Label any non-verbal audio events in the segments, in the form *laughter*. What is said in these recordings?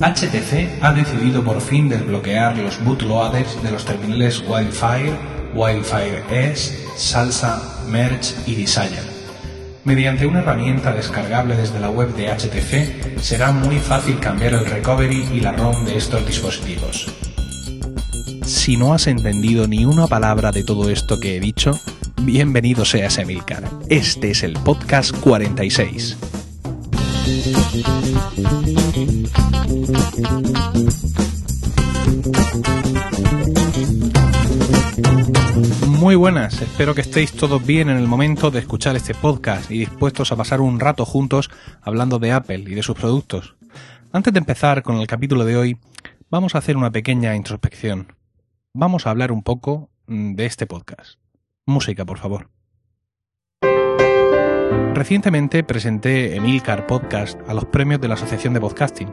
HTC ha decidido por fin desbloquear los bootloaders de los terminales Wildfire, Wildfire S, Salsa, Merge y Desire. Mediante una herramienta descargable desde la web de HTC, será muy fácil cambiar el recovery y la ROM de estos dispositivos. Si no has entendido ni una palabra de todo esto que he dicho, bienvenido seas Emilcar. Este es el podcast 46. Muy buenas, espero que estéis todos bien en el momento de escuchar este podcast y dispuestos a pasar un rato juntos hablando de Apple y de sus productos. Antes de empezar con el capítulo de hoy, vamos a hacer una pequeña introspección. Vamos a hablar un poco mm, de este podcast. Música, por favor. Recientemente presenté Emilcar Podcast a los premios de la Asociación de Podcasting.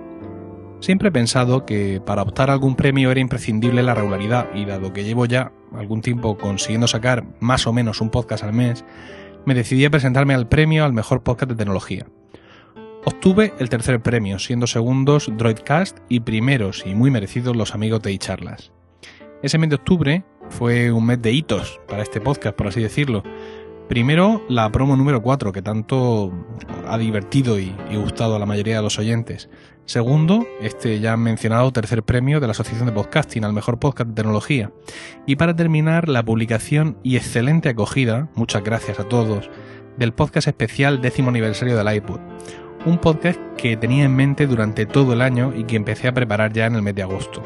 Siempre he pensado que para optar a algún premio era imprescindible la regularidad y dado que llevo ya algún tiempo consiguiendo sacar más o menos un podcast al mes, me decidí a presentarme al premio al mejor podcast de tecnología. Obtuve el tercer premio, siendo segundos Droidcast y primeros y muy merecidos los amigos de iCharlas. Ese mes de octubre fue un mes de hitos para este podcast, por así decirlo, Primero, la promo número 4, que tanto ha divertido y, gustado a la mayoría de los oyentes. Segundo, este ya mencionado tercer premio de la Asociación de Podcasting al mejor podcast de tecnología. Y para terminar, la publicación y excelente acogida, muchas gracias a todos, del podcast especial décimo aniversario del iPod. Un podcast que tenía en mente durante todo el año y que empecé a preparar ya en el mes de agosto.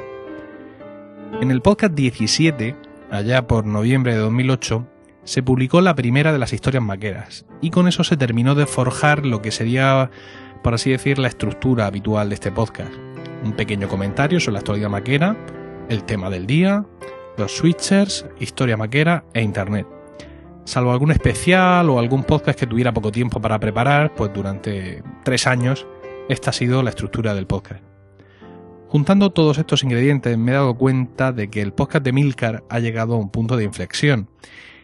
En el podcast 17, allá por noviembre de 2008, se publicó la primera de las historias maqueras, y con eso se terminó de forjar lo que sería, por así decir, la estructura habitual de este podcast. Un pequeño comentario sobre la actualidad maquera, el tema del día, los switchers, historia maquera e internet. Salvo algún especial o algún podcast que tuviera poco tiempo para preparar, pues durante tres años esta ha sido la estructura del podcast. Juntando todos estos ingredientes me he dado cuenta de que el podcast de Milcar ha llegado a un punto de inflexión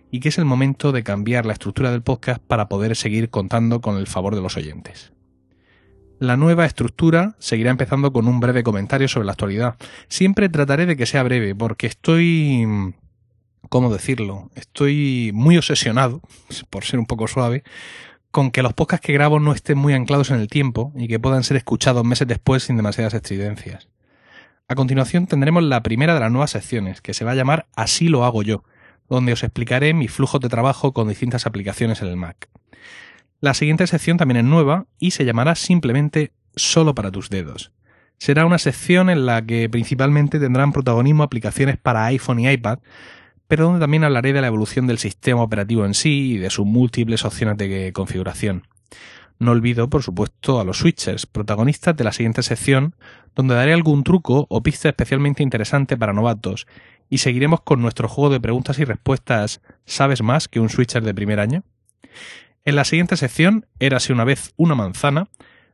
y que es el momento de cambiar la estructura del podcast para poder seguir contando con el favor de los oyentes. La nueva estructura seguirá empezando con un breve comentario sobre la actualidad. Siempre trataré de que sea breve, porque estoy... ¿Cómo decirlo? Estoy muy obsesionado, *laughs* por ser un poco suave, con que los podcasts que grabo no estén muy anclados en el tiempo y que puedan ser escuchados meses después sin demasiadas estridencias. A continuación tendremos la primera de las nuevas secciones, que se va a llamar Así lo hago yo, donde os explicaré mi flujo de trabajo con distintas aplicaciones en el Mac. La siguiente sección también es nueva y se llamará simplemente Solo para tus dedos. Será una sección en la que principalmente tendrán protagonismo aplicaciones para iPhone y iPad, pero donde también hablaré de la evolución del sistema operativo en sí y de sus múltiples opciones de configuración. No olvido, por supuesto, a los switchers, protagonistas de la siguiente sección, donde daré algún truco o pista especialmente interesante para novatos y seguiremos con nuestro juego de preguntas y respuestas ¿Sabes más que un switcher de primer año? En la siguiente sección, Érase una vez una manzana,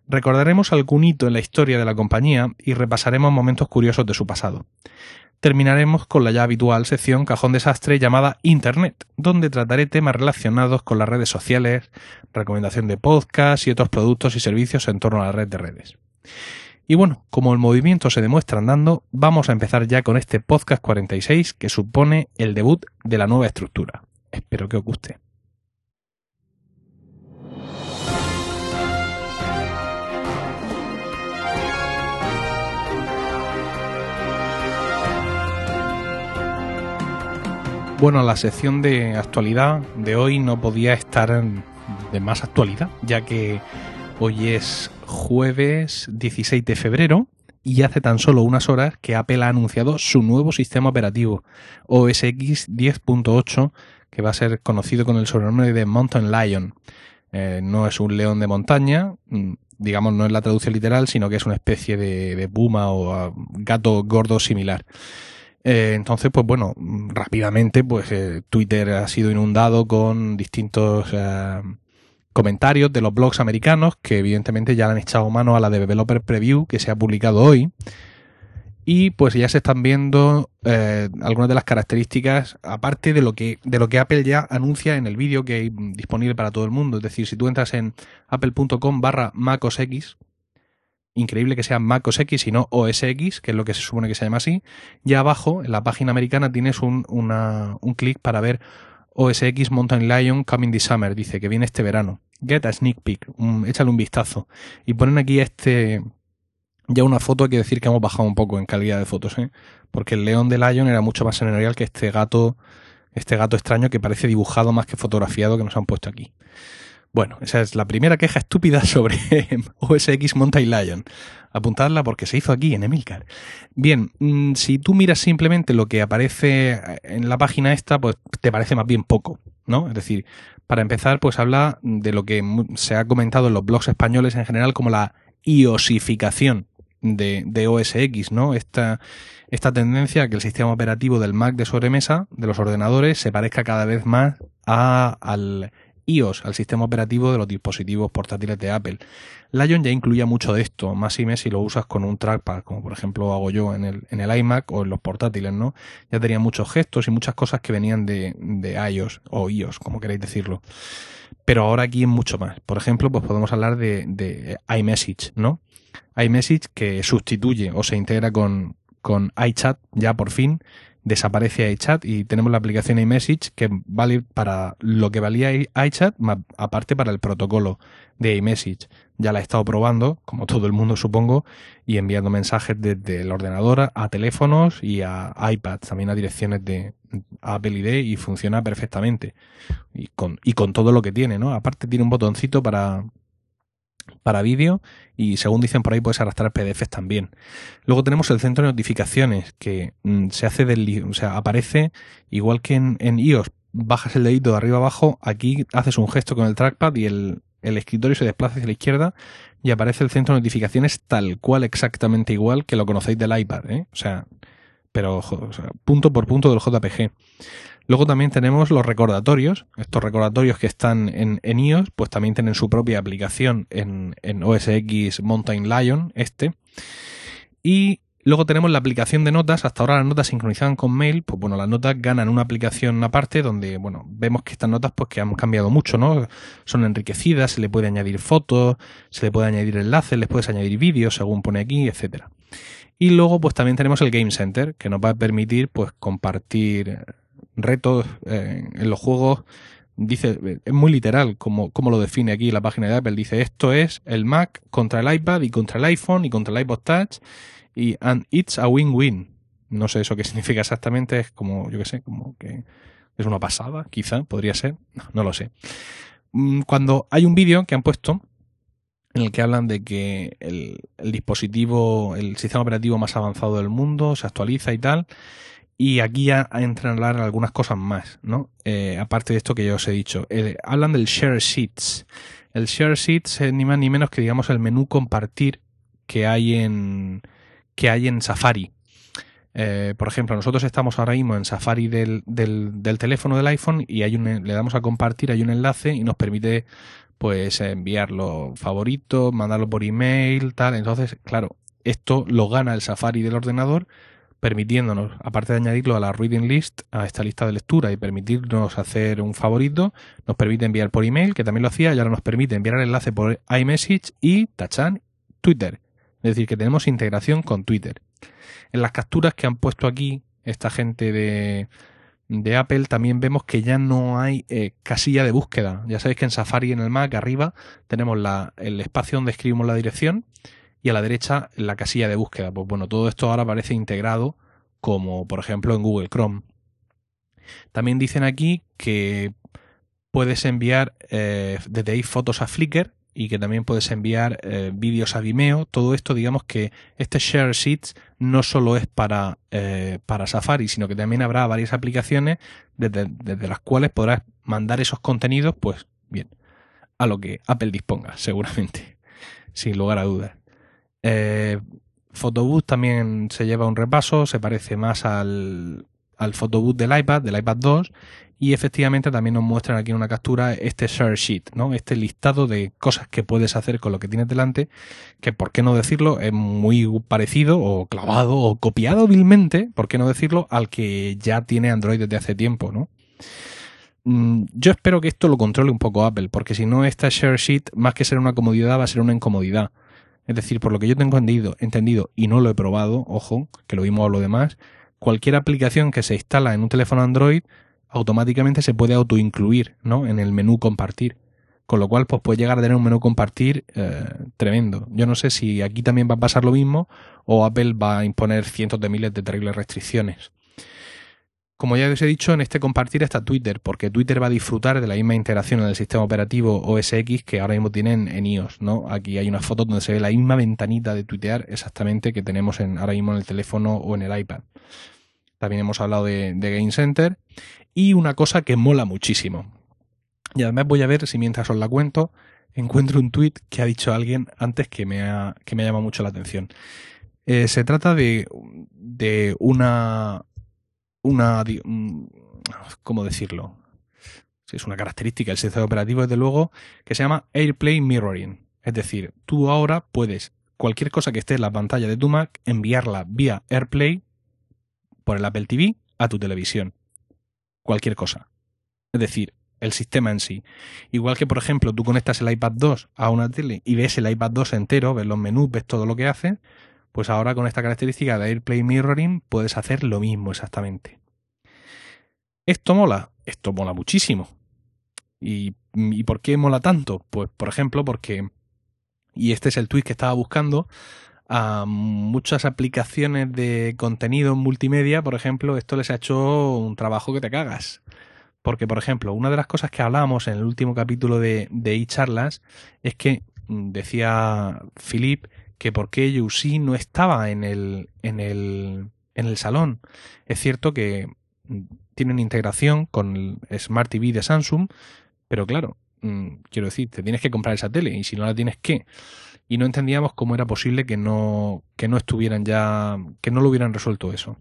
recordaremos algún hito en la historia de la compañía y repasaremos momentos curiosos de su pasado. Terminaremos con la ya habitual sección Cajón Desastre llamada Internet, donde trataré temas relacionados con las redes sociales, recomendación de podcast y otros productos y servicios en torno a la red de redes. Y bueno, como el movimiento se demuestra andando, vamos a empezar ya con este podcast 46 que supone el debut de la nueva estructura. Espero que os guste. Bueno, la sección de actualidad de hoy no podía estar de más actualidad, ya que hoy es jueves 16 de febrero y hace tan solo unas horas que Apple ha anunciado su nuevo sistema operativo, OS X 10.8, que va a ser conocido con el sobrenombre de Mountain Lion. Eh, no es un león de montaña, mm, digamos, no es la traducción literal, sino que es una especie de, puma o ah, gato gordo similar. Eh, entonces, pues bueno, rápidamente, pues eh, Twitter ha sido inundado con distintos comentarios de los blogs americanos que evidentemente ya han echado mano a la de Developer Preview que se ha publicado hoy. Y pues ya se están viendo eh, algunas de las características aparte de lo que de lo que Apple ya anuncia en el vídeo que hay disponible para todo el mundo. Es decir si tú entras en apple.com barra macosx increíble que sea macOS X y no OS X, que es lo que se supone que se llama así. Ya abajo, en la página americana, tienes un, un clic para ver OS X Mountain Lion Coming this Summer. Dice que viene este verano. Get a sneak peek. échale un vistazo. Y ponen aquí este, ya una foto hay que decir que hemos bajado un poco en calidad de fotos, ¿eh? Porque el león de Lion era mucho más señorial que este gato, este gato extraño que parece dibujado más que fotografiado que nos han puesto aquí. Bueno, esa es la primera queja estúpida *laughs* sobre OS X Mountain Lion. Apuntadla porque se hizo aquí en Emilcar. Bien, mm, si tú miras simplemente lo que aparece en la página esta, pues te parece más bien poco, ¿no? Es decir, para empezar, pues habla de lo que se ha comentado en los blogs españoles en general como la iosificación de, de OS X, ¿no? Esta, esta tendencia a que el sistema operativo del Mac de sobremesa, de los ordenadores, se parezca cada vez más a, al iOS, al sistema operativo de los dispositivos portátiles de Apple. Lion ya incluía mucho de esto, más y si lo usas con un trackpad, como por ejemplo hago yo en el, en el iMac o en los portátiles, ¿no? Ya tenía muchos gestos y muchas cosas que venían de, de iOS o iOS, como queréis decirlo. Pero ahora aquí es mucho más. Por ejemplo, pues podemos hablar de, de iMessage, ¿no? iMessage que sustituye o se integra con, con iChat ya por fin desaparece iChat y tenemos la aplicación iMessage que vale para lo que valía iChat, aparte para el protocolo de iMessage. Ya la he estado probando, como *laughs* todo el mundo supongo, y enviando mensajes desde el ordenador a teléfonos y a iPads, también a direcciones de Apple ID y funciona perfectamente. Y con, y con todo lo que tiene, ¿no? Aparte tiene un botoncito para, para vídeo y según dicen por ahí puedes arrastrar PDFs también. Luego tenemos el centro de notificaciones que mm, se hace del, o sea, aparece igual que en, en, iOS, bajas el dedito de arriba abajo, aquí haces un gesto con el trackpad y el, el escritorio se desplaza hacia la izquierda y aparece el centro de notificaciones tal cual exactamente igual que lo conocéis del iPad, ¿eh? O sea, pero punto por punto del JPG. Luego también tenemos los recordatorios. Estos recordatorios que están en, en iOS, pues también tienen su propia aplicación en, en OS X Mountain Lion, este. Y luego tenemos la aplicación de notas. Hasta ahora las notas sincronizaban con mail. Pues bueno, las notas ganan una aplicación aparte donde, bueno, vemos que estas notas pues que han cambiado mucho, ¿no? Son enriquecidas, se le puede añadir fotos, se le puede añadir enlaces, les puedes añadir vídeos, según pone aquí, etcétera. Y luego pues también tenemos el Game Center, que nos va a permitir pues compartir retos eh, en los juegos dice, es muy literal como, como lo define aquí la página de Apple. Dice, esto es el Mac contra el iPad y contra el iPhone y contra el iPod Touch y and it's a win-win. No sé eso qué *laughs* significa exactamente, es como, yo qué sé, como que es una pasada, quizá, podría ser, no, lo sé. Mm, cuando hay un vídeo que han puesto en el que hablan de que el dispositivo, el sistema operativo más avanzado del mundo se actualiza y tal, y aquí ya entran a algunas cosas más, ¿no? Eh, aparte de esto que ya os he dicho. Hablan del Share Sheets. El Share Sheets es ni más ni menos que, digamos, el menú compartir que hay en, que hay en Safari. Eh, por ejemplo, nosotros estamos ahora mismo en Safari del, del, del teléfono del iPhone y hay un, le damos a compartir, hay un enlace y nos permite pues enviarlo favorito, mandarlo por email, tal. Entonces, claro, esto lo gana el Safari del ordenador permitiéndonos, aparte de añadirlo a la reading list, a esta lista de lectura y permitirnos hacer un favorito, nos permite enviar por email, que también lo hacía, y ahora nos permite enviar el enlace por iMessage y tachan Twitter. Es decir, que tenemos integración con Twitter. En las capturas que han puesto aquí esta gente de, Apple también vemos que ya no hay eh, casilla de búsqueda. Ya sabéis que en Safari en el Mac arriba tenemos el espacio donde escribimos la dirección y a la derecha la casilla de búsqueda. Pues bueno, todo esto ahora aparece integrado como por ejemplo en Google Chrome. También dicen aquí que puedes enviar eh, desde ahí fotos a Flickr y que también puedes enviar eh, vídeos a Vimeo. Todo esto, digamos que este Share Sheets no solo es para, eh, para Safari, sino que también habrá varias aplicaciones desde, desde, las cuales podrás mandar esos contenidos, pues bien, a lo que Apple disponga, seguramente, *laughs* sin lugar a dudas. Eh, Photobooth también se lleva un repaso, se parece más al, al photobook del iPad, del iPad 2, y efectivamente también nos muestran aquí en una captura este share sheet, ¿no? Este listado de cosas que puedes hacer con lo que tienes delante, que por qué no decirlo, es muy parecido o clavado o copiado vilmente, por qué no decirlo, al que ya tiene Android desde hace tiempo, ¿no? Mm, yo espero que esto lo controle un poco Apple, porque si no, esta share sheet, más que ser una comodidad, va a ser una incomodidad. Es decir, por lo que yo tengo entendido, y no lo he probado, ojo, que lo vimos a lo demás, cualquier aplicación que se instala en un teléfono Android automáticamente se puede autoincluir ¿no? en el menú compartir. Con lo cual, pues puede llegar a tener un menú compartir eh, tremendo. Yo no sé si aquí también va a pasar lo mismo o Apple va a imponer cientos de miles de terribles restricciones. Como ya os he dicho, en este compartir está Twitter, porque Twitter va a disfrutar de la misma integración en el sistema operativo OS X que ahora mismo tienen en iOS, ¿no? Aquí hay una foto donde se ve la misma ventanita de tuitear exactamente que tenemos en, ahora mismo en el teléfono o en el iPad. También hemos hablado de, Game Center y una cosa que mola muchísimo. Y además voy a ver si mientras os la cuento encuentro un tweet que ha dicho alguien antes que me ha, que me llama mucho la atención. Eh, se trata de, de una una... ¿Cómo decirlo? es una característica del sistema operativo, desde luego, que se llama AirPlay Mirroring. Es decir, tú ahora puedes cualquier cosa que esté en la pantalla de tu Mac enviarla vía AirPlay por el Apple TV a tu televisión. Cualquier cosa. Es decir, el sistema en sí. Igual que, por ejemplo, tú conectas el iPad 2 a una tele y ves el iPad 2 entero, ves los menús, ves todo lo que hace, pues ahora con esta característica de AirPlay Mirroring puedes hacer lo mismo exactamente. ¿Esto mola? Esto mola muchísimo. ¿Y, por qué mola tanto? Pues por ejemplo porque, y este es el tweet que estaba buscando, a muchas aplicaciones de contenido multimedia, por ejemplo, esto les ha hecho un trabajo que te cagas. Porque, por ejemplo, una de las cosas que hablábamos en el último capítulo de, de eCharlas es que mm, decía Philip que por qué UC no estaba en el, en el, en el salón. Es cierto que tienen integración con el Smart TV de Samsung, pero claro, mm, quiero decir, te tienes que comprar esa tele y si no la tienes, ¿qué? Y no entendíamos cómo era posible que no, que no estuvieran ya, que no lo hubieran resuelto eso.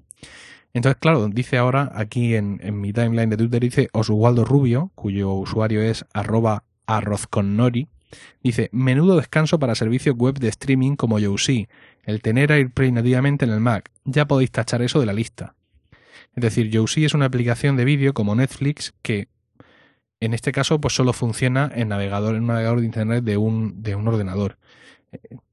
Entonces, claro, dice ahora aquí en, en mi timeline de Twitter, dice Oswaldo Rubio, cuyo usuario es arroba arrozconnori, Dice, menudo descanso para servicios web de streaming como YouSee, el tener AirPlay nativamente en el Mac. Ya podéis tachar eso de la lista. Es decir, YouSee es una aplicación de vídeo como Netflix que en este caso pues solo funciona en navegador, en un navegador de internet de un, de un ordenador.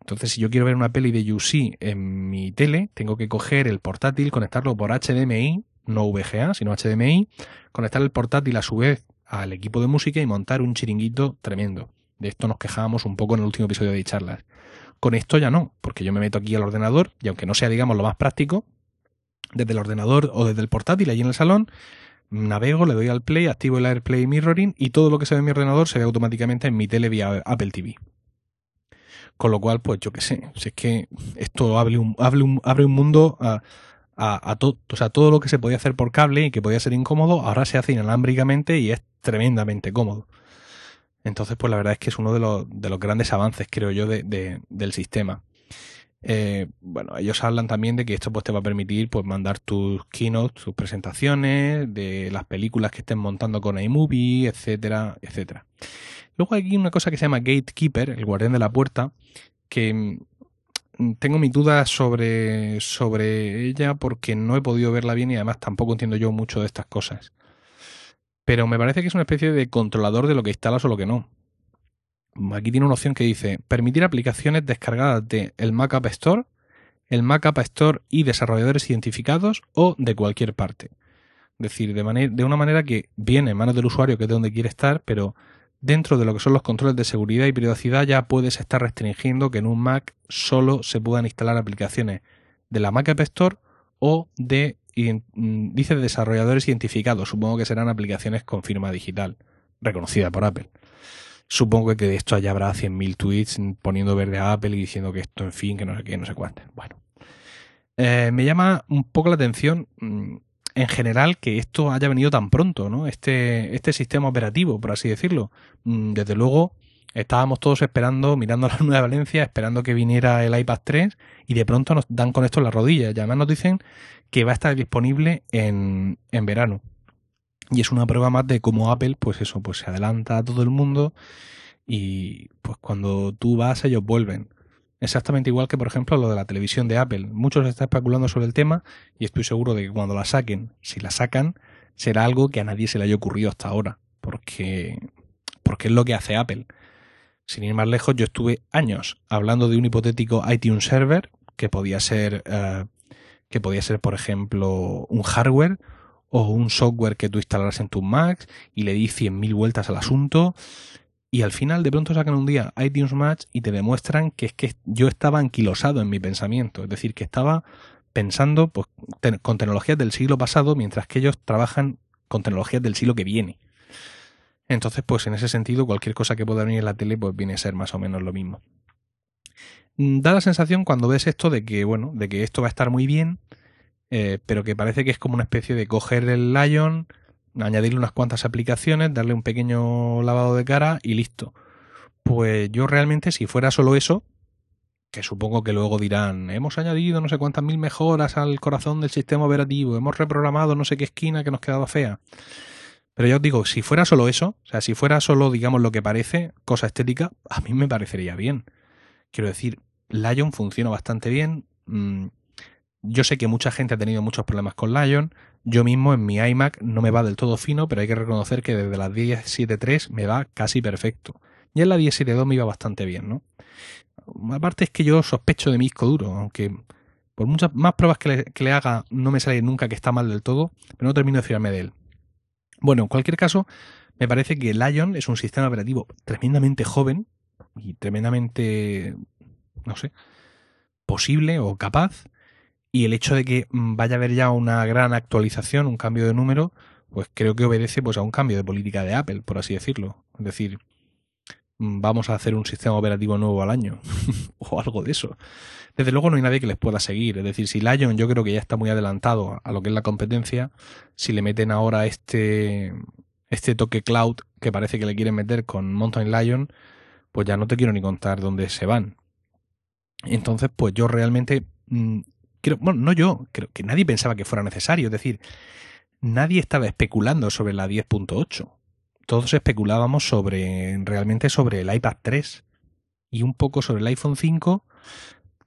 Entonces, si yo quiero ver una peli de YouSee en mi tele, tengo que coger el portátil, conectarlo por HDMI, no VGA, sino HDMI, conectar el portátil a su vez al equipo de música y montar un chiringuito tremendo. De esto nos quejábamos un poco en el último episodio de charlas. Con esto ya no, porque yo me meto aquí al ordenador y aunque no sea, digamos, lo más práctico, desde el ordenador o desde el portátil allí en el salón, navego, le doy al play, activo el AirPlay Mirroring y todo lo que se ve en mi ordenador se ve automáticamente en mi tele vía Apple TV. Con lo cual, pues yo qué sé, si es que esto abre un, abre un, abre un mundo a, a, todo, o sea, todo lo que se podía hacer por cable y que podía ser incómodo, ahora se hace inalámbricamente y es tremendamente cómodo. Entonces, pues la verdad es que es uno de los, de los grandes avances, creo yo, de, del sistema. Eh, bueno, ellos hablan también de que esto pues, te va a permitir pues, mandar tus keynotes, tus presentaciones, de las películas que estén montando con iMovie, etcétera, etcétera. Luego hay aquí una cosa que se llama Gatekeeper, el guardián de la puerta, que mm, tengo mis dudas sobre, sobre ella porque no he podido verla bien y además tampoco entiendo yo mucho de estas cosas pero me parece que es una especie de controlador de lo que instalas o lo que no. Aquí tiene una opción que dice permitir aplicaciones descargadas de el Mac App Store, el Mac App Store y desarrolladores identificados o de cualquier parte. Es decir, de, una manera que viene en manos del usuario, que es donde quiere estar, pero dentro de lo que son los controles de seguridad y privacidad ya puedes estar restringiendo que en un Mac solo se puedan instalar aplicaciones de la Mac App Store o de y mm, dice desarrolladores identificados. Supongo que serán aplicaciones con firma digital, reconocida por Apple. Supongo que de esto allá habrá 100.000 tweets poniendo verde a Apple y diciendo que esto, en fin, que no sé qué, no sé cuánto. Bueno. Eh, me llama un poco la atención mm, en general que esto haya venido tan pronto, ¿no? Este, este sistema operativo, por así decirlo. Mm, desde luego, Estábamos todos esperando, mirando *laughs* la Nueva Valencia, esperando que viniera el iPad 3 y de pronto nos dan con esto en la rodilla. Y además nos dicen que va a estar disponible en, en verano. Y es una prueba más de cómo Apple, pues eso, pues se adelanta a todo el mundo y pues cuando tú vas ellos vuelven. Exactamente igual que, por ejemplo, lo de la televisión de Apple. Muchos están especulando sobre el tema y estoy seguro de que cuando la saquen, si la sacan, será algo que a nadie se le haya ocurrido hasta ahora. Porque, porque es lo que hace Apple. Sin ir más lejos, yo estuve años hablando de un hipotético iTunes Server que podía ser, eh, que podía ser, por ejemplo, un hardware o un software que tú instalaras en tus Macs y le di 100.000 vueltas al asunto y al final de pronto sacan un día iTunes Match y te demuestran que es que yo estaba anquilosado en mi pensamiento, es decir, que estaba pensando pues, con tecnologías del siglo pasado mientras que ellos trabajan con tecnologías del siglo que viene. Entonces, pues en ese sentido, cualquier cosa que pueda venir en la tele, pues viene a ser más o menos lo mismo. Mm, da la sensación cuando ves esto de que, bueno, de que esto va a estar muy bien, eh, pero que parece que es como una especie de coger el Lion, añadirle unas cuantas aplicaciones, darle un pequeño lavado de cara y listo. Pues yo realmente si fuera solo eso, que supongo que luego dirán, hemos añadido no sé cuántas mil mejoras al corazón del sistema operativo, hemos reprogramado no sé qué esquina que nos quedaba fea. Pero ya os digo, si fuera solo eso, o sea, si fuera solo, digamos, lo que parece, cosa estética, a mí me parecería bien. Quiero decir, Lion funciona bastante bien. Mm, yo sé que mucha gente ha tenido muchos problemas con Lion. Yo mismo en mi iMac no me va del todo fino, pero hay que reconocer que desde la 10.7.3 me va casi perfecto. Y en la 10.7.2 me iba bastante bien, ¿no? Aparte es que yo sospecho de mi disco duro, aunque por muchas más pruebas que le, haga no me sale nunca que está mal del todo, pero no termino de fiarme de él. Bueno, en cualquier caso, me parece que Lion es un sistema operativo tremendamente joven y tremendamente, no sé, posible o capaz y el hecho de que mm, vaya a haber ya una gran actualización, un cambio de número, pues creo que obedece pues a un cambio de política de Apple, por así decirlo. Es decir, mm, vamos a hacer un sistema operativo nuevo al año *laughs* o algo de eso. Desde luego no hay nadie que les pueda seguir. Es decir, si Lion yo creo que ya está muy adelantado a lo que es la competencia, si le meten ahora este, este toque cloud que parece que le quieren meter con Mountain Lion, pues ya no te quiero ni contar dónde se van. Entonces, pues yo realmente mm, bueno, no yo, creo que nadie pensaba que fuera necesario. Es decir, nadie estaba especulando sobre la 10.8. Todos especulábamos sobre, realmente sobre el iPad 3 y un poco sobre el iPhone 5,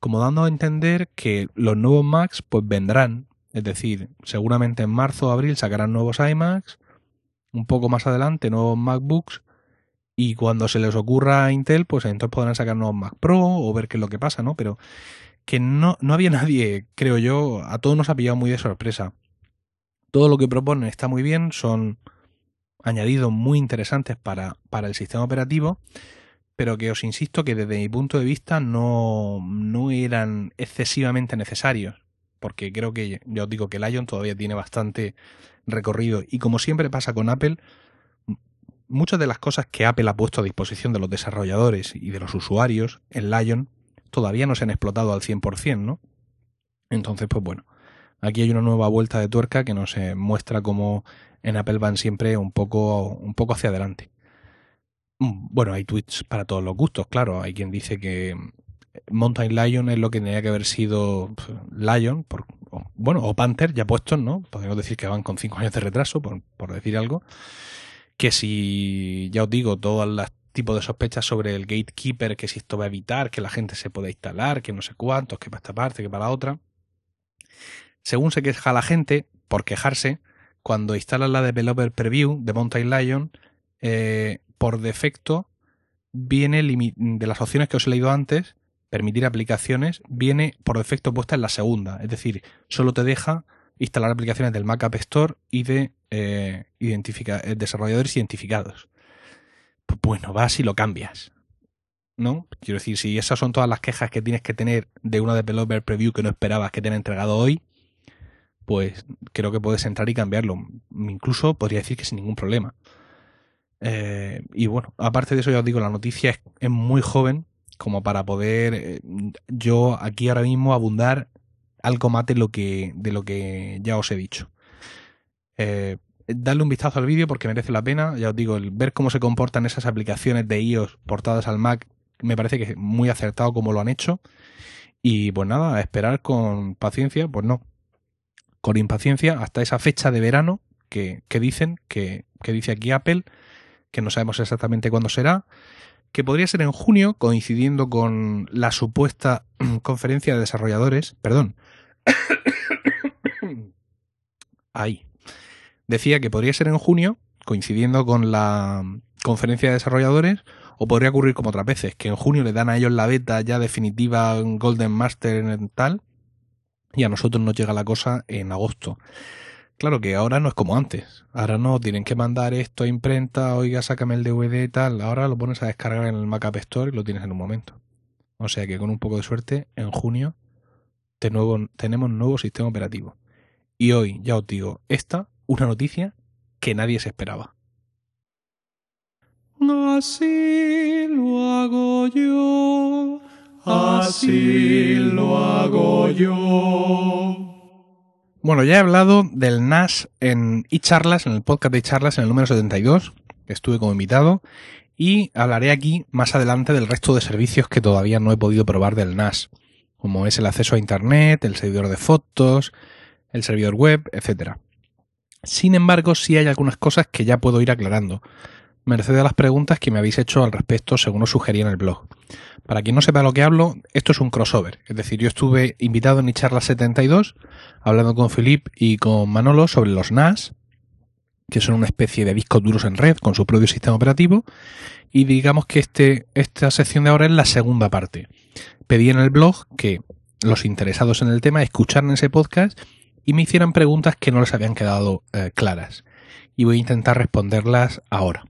como dando a entender que los nuevos Macs pues vendrán. Es decir, seguramente en marzo o abril sacarán nuevos iMacs, un poco más adelante nuevos MacBooks y cuando se les ocurra a Intel, pues entonces podrán sacar nuevos Mac Pro o ver qué es lo que pasa, ¿no? Pero que no, no había *laughs* nadie, creo yo, a todos nos ha pillado muy de sorpresa. Todo lo que proponen está muy bien, son añadidos muy interesantes para, para el sistema operativo, pero que os insisto que desde mi punto de vista no, no eran excesivamente necesarios, porque creo que, ya os digo que Lion todavía tiene bastante recorrido y como siempre pasa con Apple, muchas de las cosas que Apple ha puesto a disposición de los desarrolladores y de los usuarios en Lion todavía no se han explotado al 100%, ¿no? Entonces, pues bueno, aquí hay una nueva vuelta de tuerca que nos muestra cómo en Apple van siempre un poco, un poco hacia adelante. Mm, bueno, hay tweets para todos los gustos, claro. Hay quien dice que Mountain Lion es lo que tenía que haber sido Lion, por, bueno, o Panther ya puestos, ¿no? Podemos decir que van con cinco años de retraso, por decir algo. Que si, ya os digo, todas las tipo de sospechas sobre el gatekeeper, que si esto va a evitar que la gente se pueda instalar, que no sé cuántos, que para esta parte, que para la otra. Según se queja la gente, por quejarse, cuando instalan la Developer Preview de Mountain Lion, eh, por defecto viene de las opciones que os he leído antes, permitir aplicaciones, viene por defecto puesta en la segunda. Es decir, solo te deja instalar aplicaciones del Mac App Store y de eh, eh desarrolladores identificados pues bueno, vas y lo cambias. ¿No? Quiero decir, si esas son todas las quejas que tienes que tener de una developer preview que no esperabas que te han entregado hoy, pues creo que puedes entrar y cambiarlo. Incluso podría decir que sin ningún problema. Eh, y bueno, aparte de eso, ya os digo, la noticia es, muy joven como para poder yo aquí ahora mismo abundar algo más de lo que, de lo que ya os he dicho. Eh, Darle un vistazo al vídeo porque merece la pena. Ya os digo, el ver cómo se comportan esas aplicaciones de iOS portadas al Mac me parece que es muy acertado como lo han hecho. Y pues nada, a esperar con paciencia, pues no, con impaciencia hasta esa fecha de verano que, dicen, que, que dice aquí Apple, que no sabemos exactamente cuándo será, que podría ser en junio, coincidiendo con la supuesta *clears throat* conferencia de desarrolladores, perdón, *coughs* ahí, decía que podría ser en junio, coincidiendo con la conferencia de desarrolladores, o podría ocurrir como otras veces, que en junio le dan a ellos la beta ya definitiva Golden Master en tal, y a nosotros nos llega la cosa en agosto. Claro que ahora no es como antes. Ahora no tienen que mandar esto a imprenta, oiga, sácame el DVD y tal. Ahora lo pones a descargar en el Mac App Store y lo tienes en un momento. O sea que con un poco de suerte, en junio nuevo, tenemos nuevo sistema operativo. Y hoy, ya os digo, esta, una noticia que nadie se esperaba. Así lo hago yo, así lo hago yo. Bueno, ya he hablado del NAS en charlas en el podcast de charlas en el número 72, que estuve como invitado, y hablaré aquí más adelante del resto de servicios que todavía no he podido probar del NAS, como es el acceso a Internet, el servidor de fotos, el servidor web, etc. Sin embargo, sí hay algunas cosas que ya puedo ir aclarando, merced a las preguntas que me habéis hecho al respecto según os sugería en el blog. Para quien no sepa lo que hablo, esto es un crossover. Es decir, yo estuve invitado en mi charla 72, hablando con Philip y con Manolo sobre los NAS, que son una especie de discos duros en red con su propio sistema operativo. Y digamos que este, esta sección de ahora es la segunda parte. Pedí en el blog que los interesados en el tema escucharan ese podcast y me hicieran preguntas que no les habían quedado eh, claras. Y voy a intentar responderlas ahora.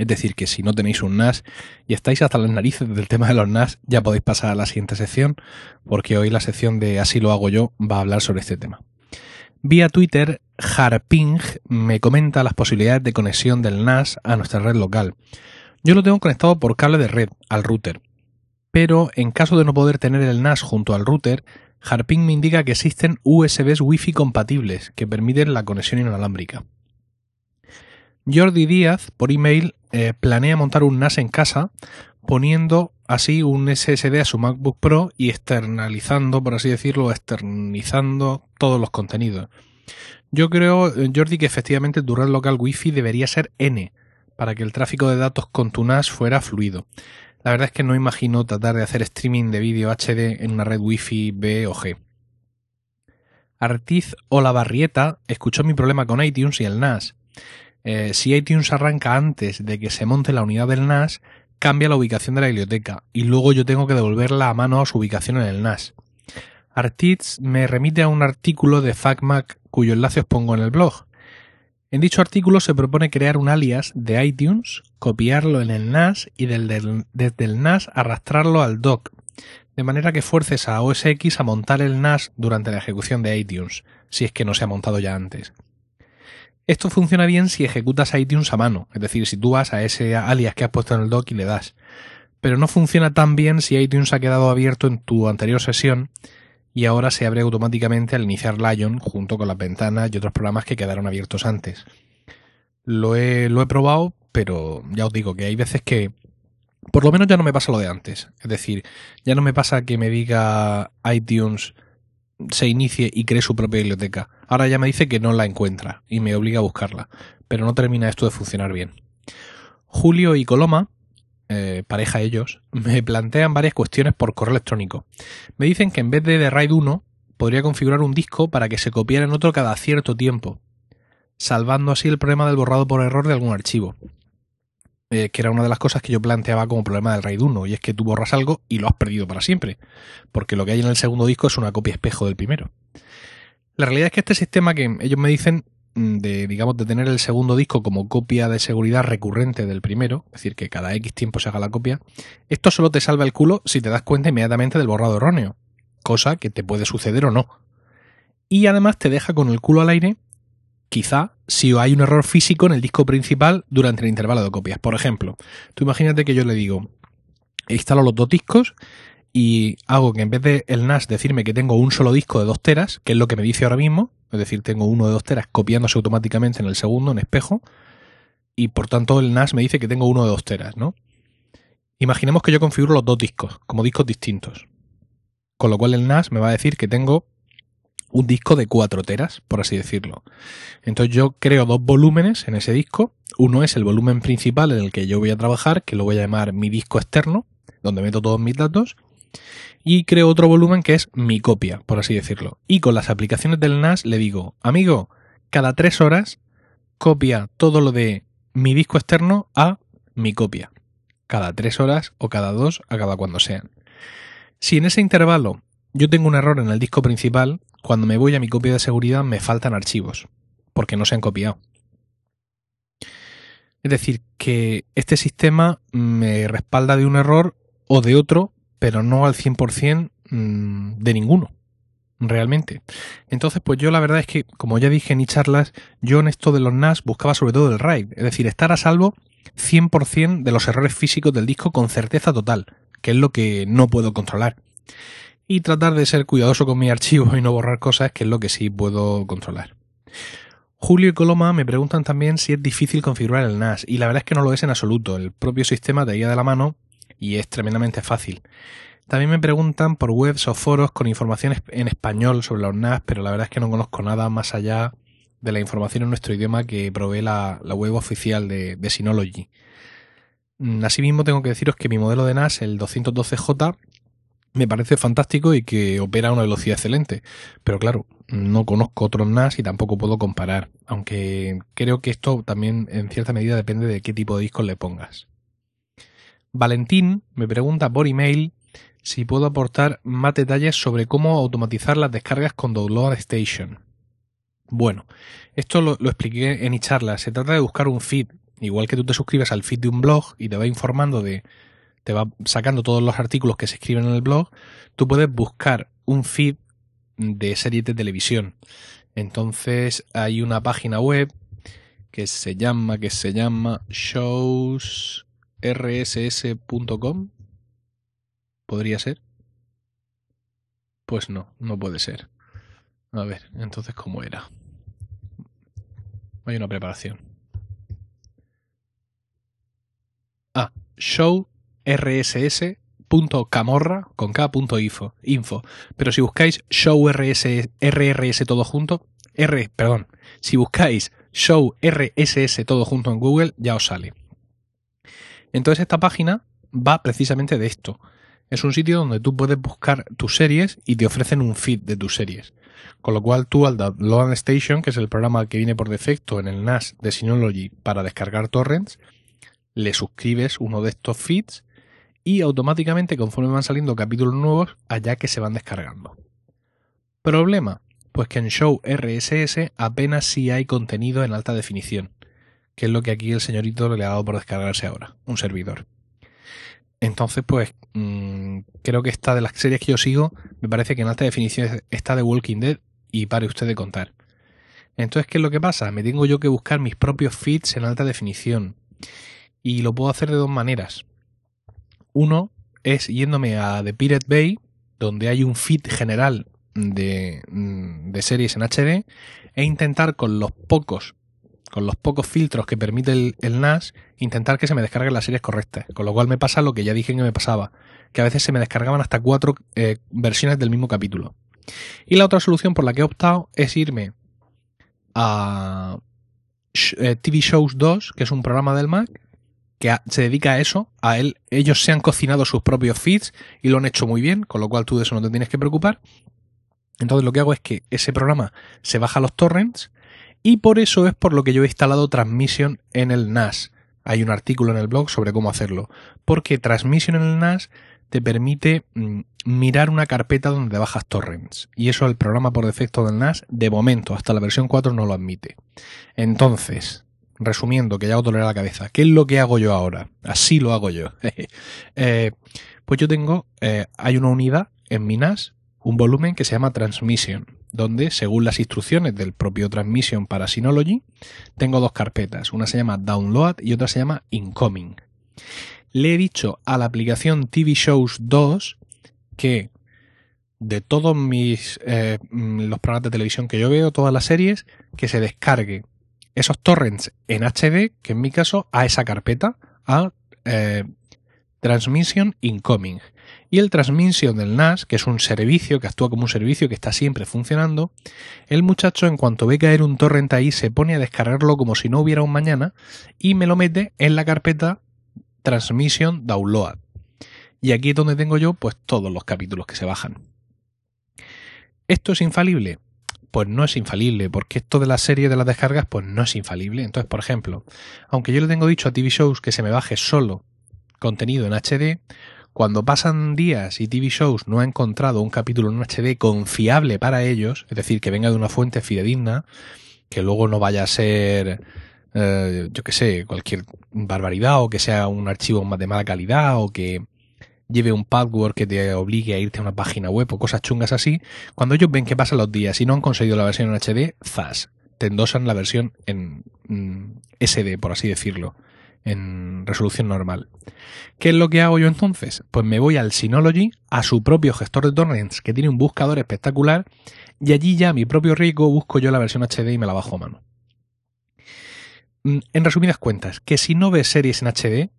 Es decir, que si no tenéis un NAS y estáis hasta las narices del tema de los NAS, ya podéis pasar a la siguiente sección, porque hoy la sección de Así lo hago yo va a hablar sobre este tema. Vía Twitter, Harping me comenta las posibilidades de conexión del NAS a nuestra red local. Yo lo tengo conectado por cable de red al router, pero en caso de no poder tener el NAS junto al router, Harping me indica que existen USBs Wi-Fi compatibles que permiten la conexión inalámbrica. Jordi Díaz, por email, eh, planea montar un NAS en casa poniendo así un SSD a su MacBook Pro y externalizando, por así decirlo, externizando todos los contenidos. Yo creo, eh, Jordi, que efectivamente tu red local Wi-Fi debería ser N para que el tráfico de datos con tu NAS fuera fluido. La verdad es que no imagino tratar de hacer streaming de vídeo HD en una red Wi-Fi B o G. Artiz Olavarrieta escuchó mi problema con iTunes y el NAS eh, si iTunes arranca antes de que se monte la unidad del NAS, cambia la ubicación de la biblioteca y luego yo tengo que devolverla a mano a su ubicación en el NAS. Artits me remite a un artículo de FacMac cuyo enlace os pongo en el blog. En dicho artículo se propone crear un alias de iTunes, copiarlo en el NAS y desde el NAS arrastrarlo al dock, de manera que fuerces a OS X a montar el NAS durante la ejecución de iTunes, si es que no se ha montado ya antes. Esto funciona bien si ejecutas iTunes a mano, es decir, si tú vas a ese alias que has puesto en el dock y le das. Pero no funciona tan bien si iTunes ha quedado abierto en tu anterior sesión y ahora se abre automáticamente al iniciar Lion junto con las ventanas y otros programas que quedaron abiertos antes. Lo he, lo he probado, pero ya os digo que hay veces que por lo menos ya no me pasa lo de antes. Es decir, ya no me pasa que me diga iTunes se inicie y cree su propia biblioteca. Ahora ya me dice que no la encuentra y me obliga a buscarla, pero no termina esto de funcionar bien. Julio y Coloma, eh, pareja ellos, me plantean varias cuestiones por correo electrónico. Me dicen que en vez de de RAID 1, podría configurar un disco para que se copiara en otro cada cierto tiempo, salvando así el problema del borrado por error de algún archivo. Eh, que era una de las cosas que yo planteaba como problema del RAID 1, y es que tú borras algo y lo has perdido para siempre, porque lo que hay en el segundo disco es una copia espejo del primero. La realidad es que este sistema que ellos me dicen mm, de, digamos, de tener el segundo disco como copia de seguridad recurrente del primero, es decir, que cada X tiempo se haga la copia, esto solo te salva el culo si te das cuenta inmediatamente del borrado erróneo, cosa que te puede suceder o no. Y además te deja con el culo al aire quizá si hay un error físico en el disco principal durante el intervalo de copias. Por ejemplo, tú imagínate que yo le digo, instalo los dos discos y hago que en vez de el NAS decirme que tengo un solo disco de 2 teras, que es lo que me dice ahora mismo, es decir, tengo uno de dos teras copiándose automáticamente en el segundo, en espejo, y por tanto el NAS me dice que tengo uno de dos teras, ¿no? Imaginemos que yo configuro los dos discos como discos distintos. Con lo cual el NAS me va a decir que tengo un disco de 4 teras, por así decirlo. Entonces yo creo dos volúmenes en ese disco. Uno es el volumen principal en el que yo voy a trabajar, que lo voy a llamar mi disco externo, donde meto todos mis datos. Y creo otro volumen que es mi copia, por así decirlo. Y con las aplicaciones del NAS le digo, amigo, cada tres horas copia todo lo de mi disco externo a mi copia. Cada tres horas o cada dos, a cada cuando sean. Si en ese intervalo yo tengo un error en el disco principal, cuando me voy a mi copia de seguridad me faltan archivos, porque no se han copiado. Es decir, que este sistema me respalda de un error o de otro, pero no al 100% mm, de ninguno, realmente. Entonces, pues yo la verdad es que, como ya dije en mis charlas, yo en esto de los NAS buscaba sobre todo el RAID, es decir, estar a salvo 100% de los errores físicos del disco con certeza total, que es lo que no puedo controlar y tratar de ser cuidadoso con mi archivo y no borrar cosas, que es lo que sí puedo controlar. Julio y Coloma me preguntan también si es difícil configurar el NAS, y la verdad es que no lo es en absoluto. El propio sistema te guía de la mano y es tremendamente fácil. También me preguntan por webs o foros con información en español sobre los NAS, pero la verdad es que no conozco nada más allá de la información en nuestro idioma que provee la, web oficial de, de Synology. Mm, asimismo, tengo que deciros que mi modelo de NAS, el 212J, me parece fantástico y que opera a una velocidad excelente. Pero claro, no conozco otros NAS y tampoco puedo comparar, aunque creo que esto también en cierta medida depende de qué tipo de discos le pongas. Valentín me pregunta por email si puedo aportar más detalles sobre cómo automatizar las descargas con Download Station. Bueno, esto lo, expliqué en mi charla. Se trata de buscar un feed, igual que tú te suscribes al feed de un blog y te va informando de te va sacando todos los artículos que se escriben en el blog, tú puedes buscar un feed de series de televisión. Entonces hay una página web que se llama que se llama showsrss.com. ¿Podría ser? Pues no, no puede ser. A ver, entonces ¿cómo era? Hay una preparación. Ah, show rss.camorra con k.info. Info. Pero si buscáis show RS, RRS todo junto, R, perdón, si buscáis show RSS todo junto en Google, ya os sale. Entonces esta página va precisamente de esto. Es un sitio donde tú puedes buscar tus series y te ofrecen un feed de tus series. Con lo cual tú al Download Station, que es el programa que viene por defecto en el NAS de Synology para descargar torrents, le suscribes uno de estos feeds y automáticamente conforme van saliendo capítulos nuevos, allá que se van descargando. Problema, pues que en Show RSS apenas si hay contenido en alta definición, que es lo que aquí el señorito le ha dado por descargarse ahora, un servidor. Entonces, pues mm, creo que esta de las series que yo sigo, me parece que en alta definición está de Walking Dead y pare usted de contar. Entonces, ¿qué es lo que pasa? Me tengo yo que buscar mis propios feeds en alta definición. Y lo puedo hacer de dos maneras. Uno es yéndome a The Pirate Bay, donde hay un feed general de, mm, series en HD, e intentar con los pocos, con los pocos filtros que permite el, NAS, intentar que se me descarguen las series correctas. Con lo cual me pasa lo que ya dije que me pasaba, que a veces se me descargaban hasta cuatro eh, versiones del mismo capítulo. Y la otra solución por la que he optado es irme a eh, TV Shows 2, que es un programa del Mac, que se dedica a eso, a él, ellos se han cocinado sus propios feeds y lo han hecho muy bien, con lo cual tú de eso no te tienes que preocupar. Entonces lo que hago es que ese programa se baja a los torrents y por eso es por lo que yo he instalado Transmission en el NAS. Hay un artículo en el blog sobre cómo hacerlo, porque Transmission en el NAS te permite mm, mirar una carpeta donde bajas torrents. Y eso el programa por defecto del NAS, de momento, hasta la versión 4 no lo admite. Entonces, resumiendo, que ya os dolerá la cabeza, ¿qué es lo que hago yo ahora? Así lo hago yo. *laughs* Eh, pues yo tengo, eh, hay una unidad en mi NAS, un volumen que se llama Transmission, donde, según las instrucciones del propio Transmission para Synology, tengo dos carpetas. Una se llama Download y otra se llama Incoming. Le he dicho a la aplicación TV Shows 2 que de todos mis eh, mm, los programas de televisión que yo veo, todas las series, que se descargue esos torrents en HD, que en mi caso a esa carpeta, a eh, Transmission Incoming. Y el Transmission del NAS, que es un servicio que actúa como un servicio que está siempre funcionando, el muchacho en cuanto ve caer un torrent ahí se pone a descargarlo como si no hubiera un mañana y me lo mete en la carpeta Transmission Download. Y aquí es donde tengo yo pues todos los capítulos que se bajan. ¿Esto es infalible? Pues no es infalible, porque esto de la serie de las descargas pues no es infalible. Entonces, por ejemplo, aunque yo le tengo dicho a TV Shows que se me baje solo contenido en HD, cuando pasan días y TV Shows no ha encontrado un capítulo en HD confiable para ellos, es decir, que venga de una fuente fidedigna, que luego no vaya a ser, eh, yo qué sé, cualquier barbaridad o que sea un archivo de mala calidad o que lleve un password que te obligue a irte a una página web o cosas chungas así, cuando ellos ven que pasan los días y no han conseguido la versión en HD, zas, te endosan la versión en mm, SD, por así decirlo en resolución normal. ¿Qué es lo que hago yo entonces? Pues me voy al Synology, a su propio gestor de torrents, que tiene un buscador espectacular, y allí ya a mi propio riesgo busco yo la versión HD y me la bajo a mano. Mm, en resumidas cuentas, que si no ves series en HD,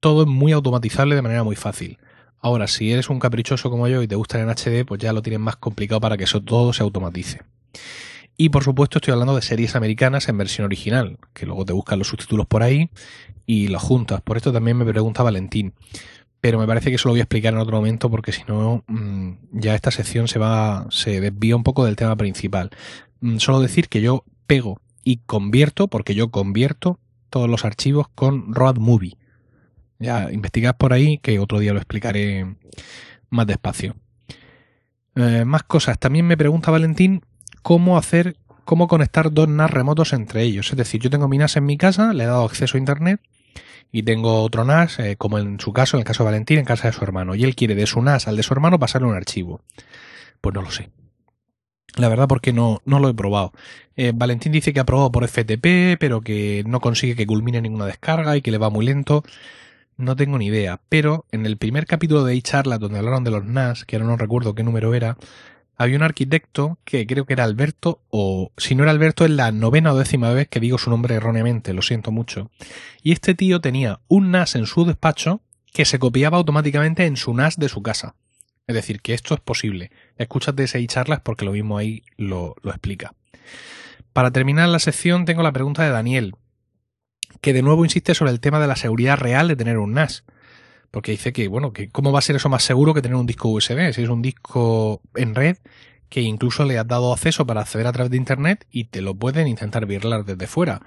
todo es muy automatizable de manera muy fácil. Ahora, si eres un caprichoso como yo y te gusta en HD, pues ya lo tienes más complicado para que eso todo se automatice. Y por supuesto estoy hablando de series americanas en versión original, que luego te buscan los subtítulos por ahí y los juntas. Por esto también me pregunta Valentín. Pero me parece que eso lo voy a explicar en otro momento porque si no mm, ya esta sección se va se desvía un poco del tema principal. Mm, solo decir que yo pego y convierto, porque yo convierto todos los archivos con Road Movie. Ya investigad por ahí que otro día lo explicaré más despacio. Eh, más cosas. También me pregunta Valentín cómo hacer, cómo conectar dos NAS remotos entre ellos. Es decir, yo tengo mi NAS en mi casa, le he dado acceso a Internet y tengo otro NAS, eh, como en su caso, en el caso de Valentín, en casa de su hermano. Y él quiere de su NAS al de su hermano pasarle un archivo. Pues no lo sé. La verdad porque no, no lo he probado. Eh, Valentín dice que ha probado por FTP, pero que no consigue que culmine ninguna descarga y que le va muy lento. No tengo ni idea. Pero en el primer capítulo de charla donde hablaron de los NAS, que ahora no recuerdo qué número era, había un arquitecto que creo que era Alberto, o si no era Alberto, es la novena o décima vez que digo su nombre erróneamente, lo siento mucho. Y este tío tenía un NAS en su despacho que se copiaba automáticamente en su NAS de su casa. Es decir, que esto es posible. Escúchate ese charlas porque lo mismo ahí lo, lo explica. Para terminar la sección tengo la pregunta de Daniel, que de nuevo insiste sobre el tema de la seguridad real de tener un NAS porque dice que, bueno, que cómo va a ser eso más seguro que tener un disco USB, si es un disco en red que incluso le has dado acceso para acceder a través de internet y te lo pueden intentar virlar desde fuera.